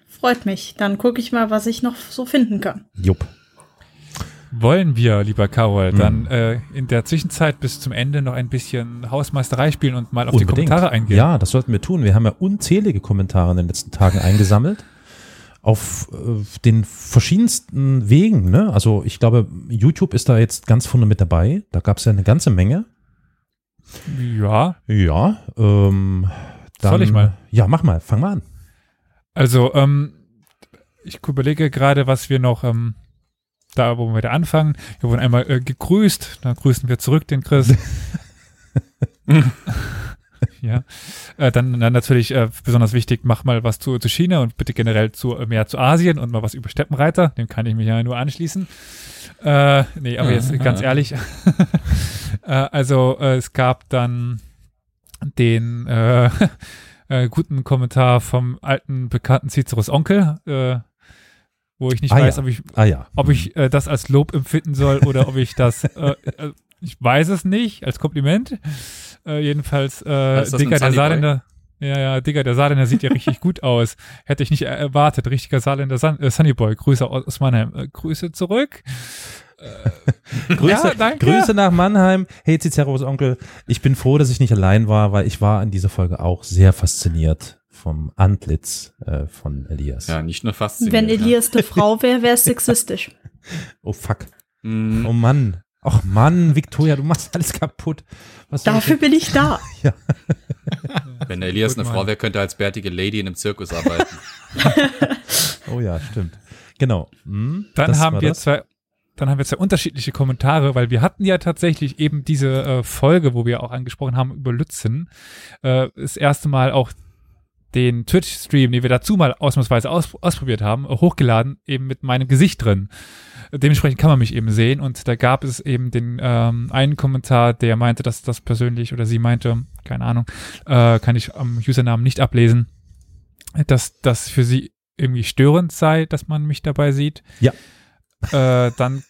Freut mich. Dann gucke ich mal, was ich noch so finden kann. Jupp. Wollen wir, lieber Karol, Hm. dann äh, in der Zwischenzeit bis zum Ende noch ein bisschen Hausmeisterei spielen und mal auf die Unbedingt. Kommentare eingehen? Ja, das sollten wir tun. Wir haben ja unzählige Kommentare in den letzten Tagen eingesammelt. Auf äh, den verschiedensten Wegen. Ne? Also ich glaube, YouTube ist da jetzt ganz vorne mit dabei. Da gab es ja eine ganze Menge. Ja, Ja. Ähm, dann, Soll ich mal? Ja, mach mal. Fang mal an. also ähm, ich überlege gerade, was wir noch ähm, da, wo wir da anfangen. Wir wurden einmal äh, gegrüßt, dann grüßen wir zurück den Chris. ja, äh, dann, dann natürlich äh, besonders wichtig, mach mal was zu, zu China und bitte generell zu, äh, mehr zu Asien und mal was über Steppenreiter. Dem kann ich mich ja nur anschließen. Äh, nee, aber jetzt ganz ehrlich. äh, also äh, es gab dann den äh, äh, guten Kommentar vom alten bekannten Ciceros Onkel, äh, wo ich nicht Ah, weiß, ja. ob ich Ah ja. ob ich äh, das als Lob empfinden soll oder ob ich das, äh, äh, ich weiß es nicht, als Kompliment. Äh, jedenfalls, äh, ein der? Saarländer, ja, ja, Digger der Saarländer sieht ja richtig gut aus. Hätte ich nicht er- erwartet. Richtiger Saarländer Sun, äh, Sunnyboy. Grüße aus Mannheim. Äh, Grüße zurück. Grüße, Ja, danke. Grüße nach Mannheim. Hey Ciceros Onkel. Ich bin froh, dass ich nicht allein war, weil ich war in dieser Folge auch sehr fasziniert vom Antlitz äh, von Elias. Ja, nicht nur fasziniert. Wenn Elias eine Frau wäre, wäre es sexistisch. Oh fuck. Ja. Mm, Oh Mann. Ach Mann, Victoria, du machst alles kaputt. Was Dafür bin ich da. Wenn der Elias Gut, eine. Frau wäre, könnte er als bärtige Lady in einem Zirkus arbeiten. ich- Oh ja, stimmt. Genau. Hm, Dann haben wir das. zwei, dann haben wir zwei unterschiedliche Kommentare, weil wir hatten ja tatsächlich eben diese äh, Folge, wo wir auch angesprochen haben über Lützen, äh, das erste Mal auch den Twitch-Stream, den wir dazu mal ausnahmsweise aus, ausprobiert haben, hochgeladen, eben mit meinem Gesicht drin. Dementsprechend kann man mich eben sehen und da gab es eben den ähm, einen Kommentar, der meinte, dass das persönlich oder sie meinte, keine Ahnung, äh, kann ich am Usernamen nicht ablesen, dass das für sie irgendwie störend sei, dass man mich dabei sieht. Ja. Äh, dann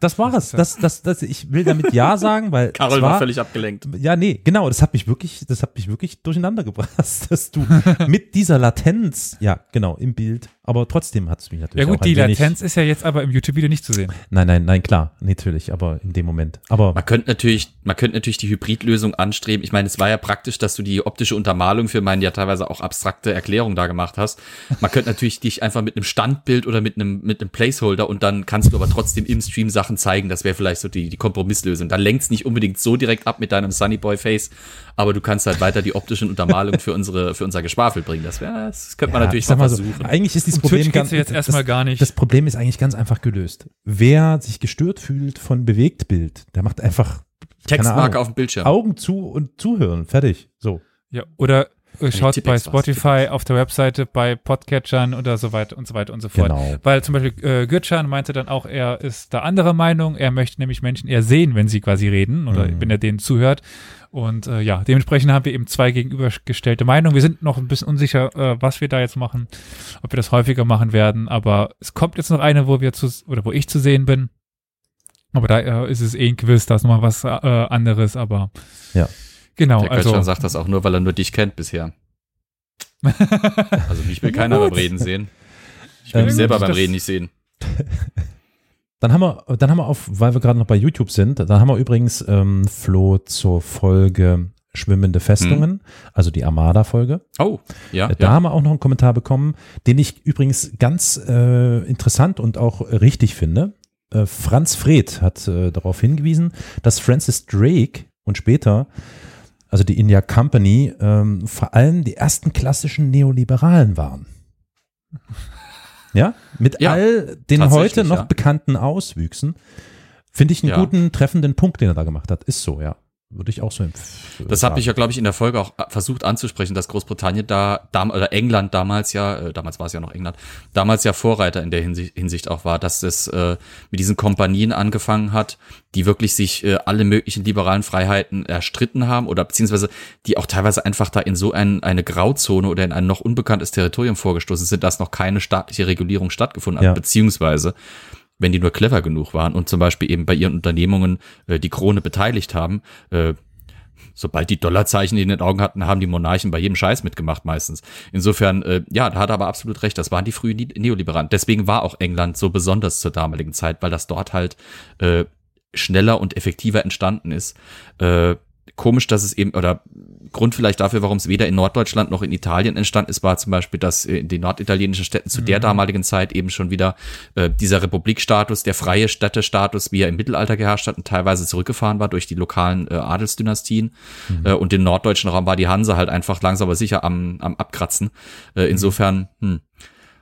Das war es. Das, das, das, ich will damit Ja sagen, weil Carol es war völlig abgelenkt. Ja, nee, genau, das hat mich wirklich, das hat mich wirklich durcheinander gebracht, dass du mit dieser Latenz, ja, genau, im Bild Aber trotzdem hat es mich natürlich Ja gut, auch ein die wenig, Latenz ist ja jetzt aber im YouTube-Video nicht zu sehen. Nein, nein, nein, klar, natürlich, aber in dem Moment. Aber Man könnte natürlich, man könnte natürlich die Hybridlösung anstreben. Ich meine, es war ja praktisch, dass du die optische Untermalung für meine ja teilweise auch abstrakte Erklärung da gemacht hast. Man könnte natürlich dich einfach mit einem Standbild oder mit einem, mit einem Placeholder und dann kannst du aber trotzdem im Stream Sachen zeigen. Das wäre vielleicht so die, die Kompromisslösung. Dann lenkst nicht unbedingt so direkt ab mit deinem Sunny Boy Face, aber du kannst halt weiter die optischen Untermalungen für unsere, für unser Geschwafel bringen. Das wäre, das könnte man Ja, natürlich ich sag mal mal so, versuchen. eigentlich ist dieses Um Problem Twitch geht's ja jetzt erstmal das, gar nicht. Das Problem ist eigentlich ganz einfach gelöst. Wer sich gestört fühlt von Bewegtbild, der macht einfach Textmarke Ahnung, auf dem Bildschirm. Augen zu und zuhören. Fertig. So. Ja, oder schaut bei Spotify, auf der Webseite, bei Podcatchern oder so weiter und so weiter und so fort. Genau. Weil zum Beispiel äh, Gürcan meinte dann auch, er ist da anderer Meinung. Er möchte nämlich Menschen eher sehen, wenn sie quasi reden oder Mhm. wenn er denen zuhört. Und äh, ja, dementsprechend haben wir eben zwei gegenübergestellte Meinungen. Wir sind noch ein bisschen unsicher, äh, was wir da jetzt machen, ob wir das häufiger machen werden. Aber es kommt jetzt noch eine, wo wir zu oder wo ich zu sehen bin. Aber da äh, ist es eh ein Quiz, da ist nochmal was äh, anderes. Aber Ja. Genau. Der also Göttschan sagt das auch nur, weil er nur dich kennt bisher. Also mich will keiner beim Reden sehen. Ich will Ähm, mich selber beim Reden nicht sehen. Dann haben wir, dann haben wir auf, weil wir gerade noch bei YouTube sind, dann haben wir übrigens ähm, Flo zur Folge Schwimmende Festungen, also die Armada-Folge. Oh, ja. Da ja. haben wir auch noch einen Kommentar bekommen, den ich übrigens ganz äh, interessant und auch richtig finde. Äh, Franz Fred hat äh, darauf hingewiesen, dass Francis Drake und später, also die India Company, ähm, vor allem die ersten klassischen Neoliberalen waren. Ja, mit Ja, all den heute noch ja. bekannten Auswüchsen, finde ich einen Ja. guten, treffenden Punkt, den er da gemacht hat. Ist so, ja. Würde ich auch so empfehlen. Das habe ich ja, glaube ich, in der Folge auch äh, versucht anzusprechen, dass Großbritannien da, dam oder England damals ja, äh, damals war es ja noch England, damals ja Vorreiter in der Hinsicht, Hinsicht auch war, dass es äh, mit diesen Kompanien angefangen hat, die wirklich sich äh, alle möglichen liberalen Freiheiten erstritten haben oder beziehungsweise die auch teilweise einfach da in so ein, eine Grauzone oder in ein noch unbekanntes Territorium vorgestoßen sind, dass noch keine staatliche Regulierung stattgefunden hat, Ja. beziehungsweise wenn die nur clever genug waren und zum Beispiel eben bei ihren Unternehmungen äh, die Krone beteiligt haben, äh, sobald die Dollarzeichen in den Augen hatten, haben die Monarchen bei jedem Scheiß mitgemacht meistens. Insofern, äh, ja, da hat er aber absolut recht, das waren die frühen Neoliberalen. Deswegen war auch England so besonders zur damaligen Zeit, weil das dort halt äh, schneller und effektiver entstanden ist. Äh, komisch, dass es eben, oder Grund vielleicht dafür, warum es weder in Norddeutschland noch in Italien entstanden ist, war zum Beispiel, dass in den norditalienischen Städten zu der damaligen Zeit eben schon wieder äh, dieser Republikstatus, der freie Städtestatus, wie er im Mittelalter geherrscht hat und teilweise zurückgefahren war durch die lokalen äh, Adelsdynastien. Äh, und im norddeutschen Raum war die Hanse halt einfach langsam aber sicher am, am Abkratzen. Äh, insofern, hm.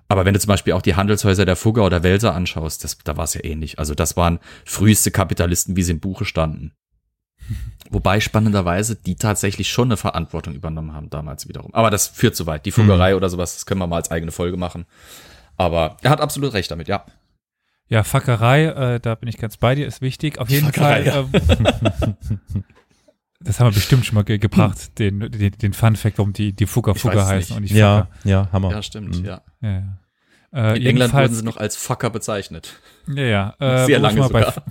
Aber wenn du zum Beispiel auch die Handelshäuser der Fugger oder Welser anschaust, das, da war es ja ähnlich. Also das waren früheste Kapitalisten, wie sie im Buche standen. Wobei spannenderweise die tatsächlich schon eine Verantwortung übernommen haben damals wiederum. Aber das führt zu weit. Die Fuggerei oder sowas, das können wir mal als eigene Folge machen. Aber er hat absolut recht damit, ja. Ja, Fackerei, äh, da bin ich ganz bei dir, ist wichtig. Auf jeden Fackerei, Fall. Ähm, das haben wir bestimmt schon mal ge gebracht, den, den, den Fun Fact, warum die, die Fugger Fugger heißen nicht. und nicht Ja, ja, Hammer. Ja, stimmt, Mhm. ja. Ja, ja. Äh, In England wurden sie noch als Fucker bezeichnet. Ja, ja. Äh, Sehr lange bei sogar. F-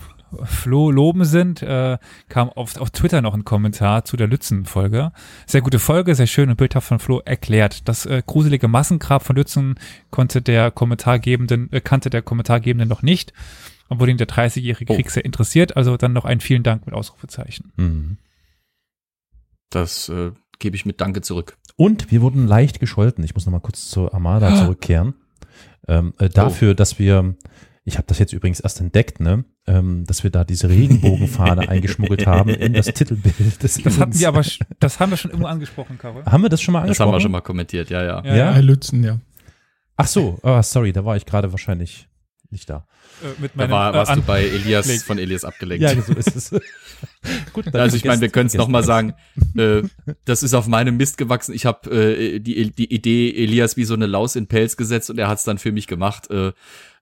Flo loben sind, äh, kam auf, auf Twitter noch ein Kommentar zu der Lützen-Folge. Sehr gute Folge, sehr schön und bildhaft von Flo erklärt. Das äh, gruselige Massengrab von Lützen konnte der Kommentargebenden, äh, kannte der Kommentargebende noch nicht, obwohl ihn der 30-jährige Oh. Krieg sehr interessiert. Also dann noch einen vielen Dank mit Ausrufezeichen. Mhm. Das äh, gebe ich mit Danke zurück. Und wir wurden leicht gescholten. Ich muss noch mal kurz zur Armada zurückkehren. Ähm, äh, dafür, dass wir, ich habe das jetzt übrigens erst entdeckt, ne, ähm, dass wir da diese Regenbogenfahne eingeschmuggelt haben in das Titelbild des Das hatten wir aber, das haben wir schon immer angesprochen, Carol. Haben wir das schon mal Das angesprochen? haben wir schon mal kommentiert, ja, ja. Ja, Ja? Lützen, ja. Ach so, oh, sorry, da war ich gerade wahrscheinlich nicht da. Äh, mit Da meinem, war, äh, warst du An- bei Elias Leg. von Elias abgelenkt. Ja, so ist es. Gut, dann Also ich meine, wir können es nochmal sagen, äh, das ist auf meinem Mist gewachsen. Ich habe äh, die, die Idee Elias wie so eine Laus in Pelz gesetzt und er hat es dann für mich gemacht. Äh,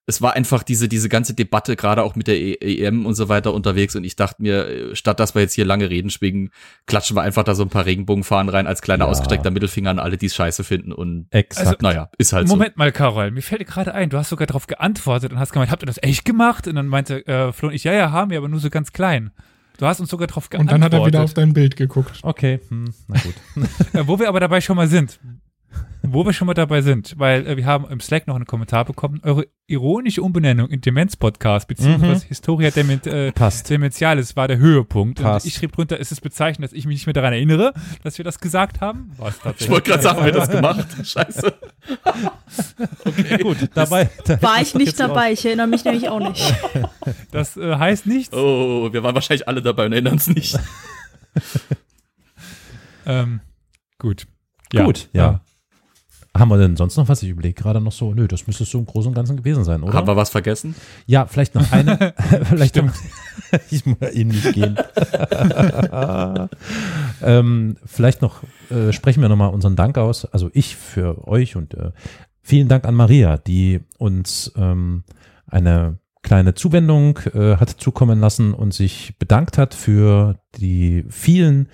es war einfach diese, diese ganze Debatte, gerade auch mit der E- EM und so weiter unterwegs und ich dachte mir, äh, statt dass wir jetzt hier lange reden schwingen, klatschen wir einfach da so ein paar Regenbogenfahnen rein als kleiner Ja. ausgestreckter Mittelfinger an alle, die es scheiße finden und Exakt. Also- naja, ist halt Moment mal, Carol, mir fällt gerade ein, du hast sogar darauf geantwortet und hast gemeint, habt ihr das echt gemacht? Und dann meinte äh, Flo und ich, ja, ja, haben wir, aber nur so ganz klein. Du hast uns sogar darauf Und geantwortet. dann hat er wieder auf dein Bild geguckt. okay, hm, na gut. äh, wo wir aber dabei schon mal sind. wo wir schon mal dabei sind, weil äh, wir haben im Slack noch einen Kommentar bekommen, eure ironische Umbenennung in Demenz-Podcast, beziehungsweise Mhm. Historia Dement, äh, Passt. Dementialis war der Höhepunkt. Passt. Und ich schrieb drunter, es ist bezeichnend, dass ich mich nicht mehr daran erinnere, dass wir das gesagt haben. Ich wollte gerade sagen, haben wir das gemacht? Scheiße. Gut, dabei. da War ich nicht jetzt raus. dabei, ich erinnere mich nämlich auch nicht. Das äh, heißt nichts. Oh, wir waren wahrscheinlich alle dabei und erinnern uns nicht. Ähm, gut. Gut, ja. Haben wir denn sonst noch was? Ich überlege gerade noch so, nö, das müsste es so im Großen und Ganzen gewesen sein, oder? Haben wir was vergessen? Ja, vielleicht noch eine. vielleicht noch, ich muss ja eben nicht gehen. ähm, vielleicht noch äh, sprechen wir nochmal unseren Dank aus. Also ich für euch und äh, vielen Dank an Maria, die uns ähm, eine kleine Zuwendung äh, hat zukommen lassen und sich bedankt hat für die vielen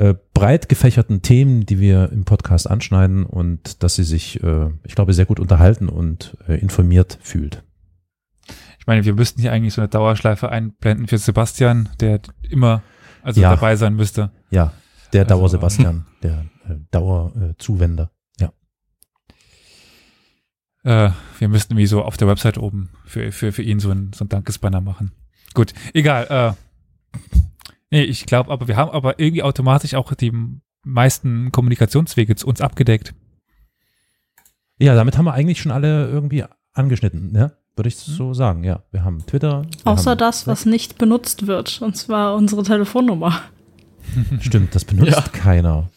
äh, breit gefächerten Themen, die wir im Podcast anschneiden und dass sie sich, äh, ich glaube, sehr gut unterhalten und äh, informiert fühlt. Ich meine, wir müssten hier eigentlich so eine Dauerschleife einblenden für Sebastian, der immer also Ja. dabei sein müsste. Ja, der Also, Dauer-Sebastian, der äh, Dauer-Zuwender. Ja. Äh, wir müssten wie so auf der Website oben für, für, für ihn so ein, so ein Dankesbanner machen. Gut, egal. Äh, nee, ich glaube, aber wir haben aber irgendwie automatisch auch die meisten Kommunikationswege zu uns abgedeckt. ja, damit haben wir eigentlich schon alle irgendwie angeschnitten, ne? Würde ich so sagen, ja. Wir haben Twitter. Wir Außer haben, das, was nicht benutzt wird, und zwar unsere Telefonnummer. Stimmt, das benutzt Ja. keiner.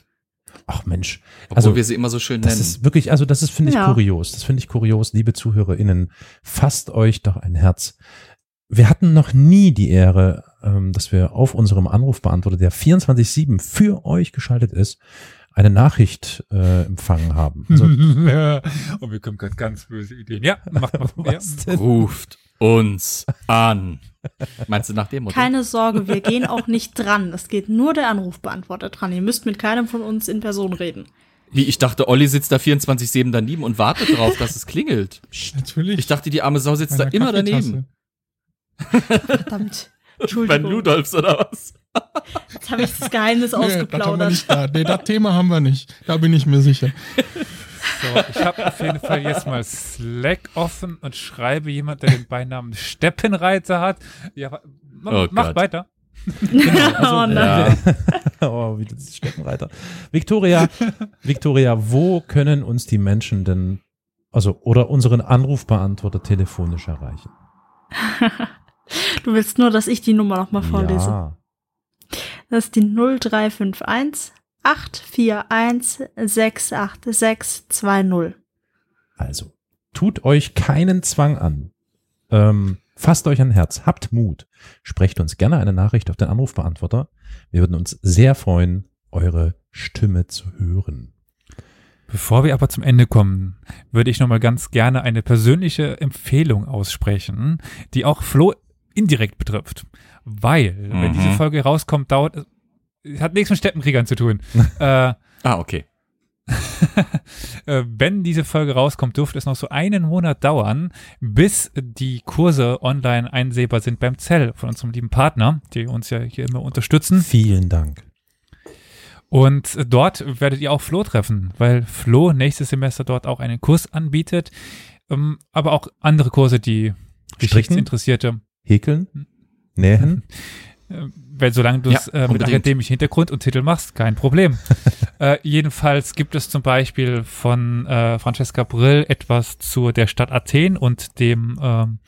Ach Mensch, Obwohl Also, wir sie immer so schön das nennen. ist wirklich, also das ist, finde ich, Ja. kurios. Das finde ich kurios, liebe ZuhörerInnen. Fasst euch doch ein Herz. Wir hatten noch nie die Ehre, dass wir auf unserem Anrufbeantworter, der 24-7 für euch geschaltet ist, eine Nachricht äh, empfangen haben. Also, Und wir kommen gerade ganz böse Ideen. Ja, macht mal. ja. was denn? Ruft uns an. Meinst du nach dem Motto? Keine Sorge, wir gehen auch nicht dran. Es geht nur der Anrufbeantworter dran. Ihr müsst mit keinem von uns in Person reden. Wie, ich dachte, Olli sitzt da 24-7 daneben und wartet drauf, dass es klingelt. Natürlich. Ich dachte, die arme Sau sitzt da Meiner immer daneben. Verdammt. Bei Entschuldigung. Ludolfs oder was? Jetzt habe ich das Geheimnis Nee, das ausgeplaudert. nicht da. Nee, das Thema haben wir nicht. Da bin ich mir sicher. So, ich habe auf jeden Fall jetzt mal Slack offen und schreibe jemand, der den Beinamen Steppenreiter hat. Ja, wa- ma- Oh mach weiter. oh nein. Ja. oh, wie das Steppenreiter. Victoria, Victoria, wo können uns die Menschen denn, also, oder unseren Anrufbeantworter telefonisch erreichen? Du willst nur, dass ich die Nummer nochmal vorlese. Ja. Das ist die 0351 841 68620. Also, tut euch keinen Zwang an. Ähm, fasst euch ein Herz, habt Mut. Sprecht uns gerne eine Nachricht auf den Anrufbeantworter. Wir würden uns sehr freuen, eure Stimme zu hören. Bevor wir aber zum Ende kommen, würde ich nochmal ganz gerne eine persönliche Empfehlung aussprechen, die auch Flo indirekt betrifft. Weil, wenn Mhm. diese Folge rauskommt, dauert es, es hat nichts mit Steppenkriegern zu tun. äh, Ah, okay. äh, wenn diese Folge rauskommt, dürfte es noch so einen Monat dauern, bis die Kurse online einsehbar sind beim Zell von unserem lieben Partner, die uns ja hier immer unterstützen. Vielen Dank. Und dort werdet ihr auch Flo treffen, weil Flo nächstes Semester dort auch einen Kurs anbietet, ähm, aber auch andere Kurse, die Stricken? Geschichtsinteressierte, Häkeln? Nähen? äh, weil solange du es Ja, äh, mit akademischem Hintergrund und Titel machst, kein Problem. äh, jedenfalls gibt es zum Beispiel von äh, Francesca Brill etwas zu der Stadt Athen und dem ähm,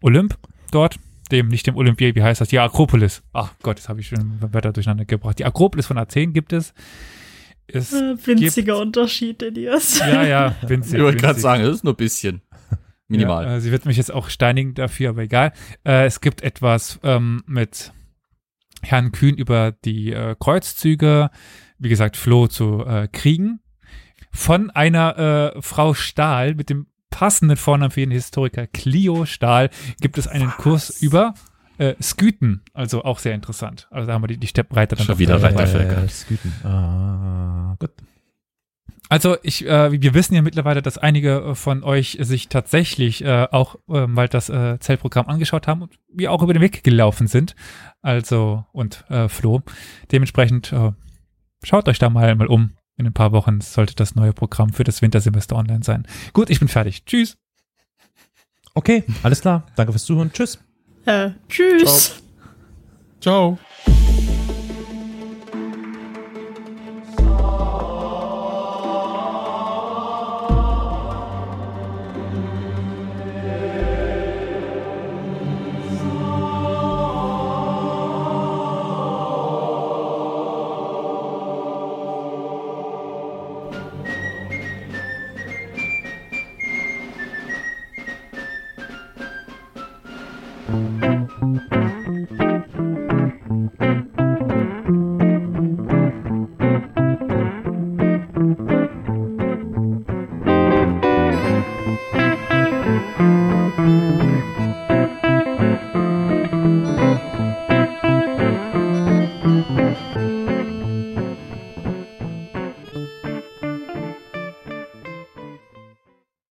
Olymp dort, dem, nicht dem Olympier, wie heißt das? Die Akropolis. Ach Gott, das habe ich schon weiter durcheinander gebracht. Die Akropolis von Athen gibt es. Es Äh, winziger Unterschied, Elias. Ja, ja, winzig. Ich wollte gerade sagen, das ist nur ein bisschen. Minimal. Ja, äh, sie wird mich jetzt auch steinigen dafür, aber egal. Äh, es gibt etwas ähm, mit Herrn Kühn über die äh, Kreuzzüge, wie gesagt, Flo zu äh, kriegen. Von einer äh, Frau Stahl mit dem passenden Vornamen für jeden Historiker, Clio Stahl, gibt es einen Kurs über äh, Sküten, also auch sehr interessant. Also da haben wir die, die Steppenreiter dann Schon wieder. Reitervölker. Äh, Sküten. Ah, gut. Also ich, äh, wir wissen ja mittlerweile, dass einige äh, von euch sich tatsächlich äh, auch äh, mal das äh, Zellprogramm angeschaut haben und wir auch über den Weg gelaufen sind. Also und äh, Flo. Dementsprechend äh, schaut euch da mal mal um. In ein paar Wochen sollte das neue Programm für das Wintersemester online sein. Gut, ich bin fertig. Tschüss. Okay, alles klar. Danke fürs Zuhören. Tschüss. Äh, tschüss. Ciao. Tschüss.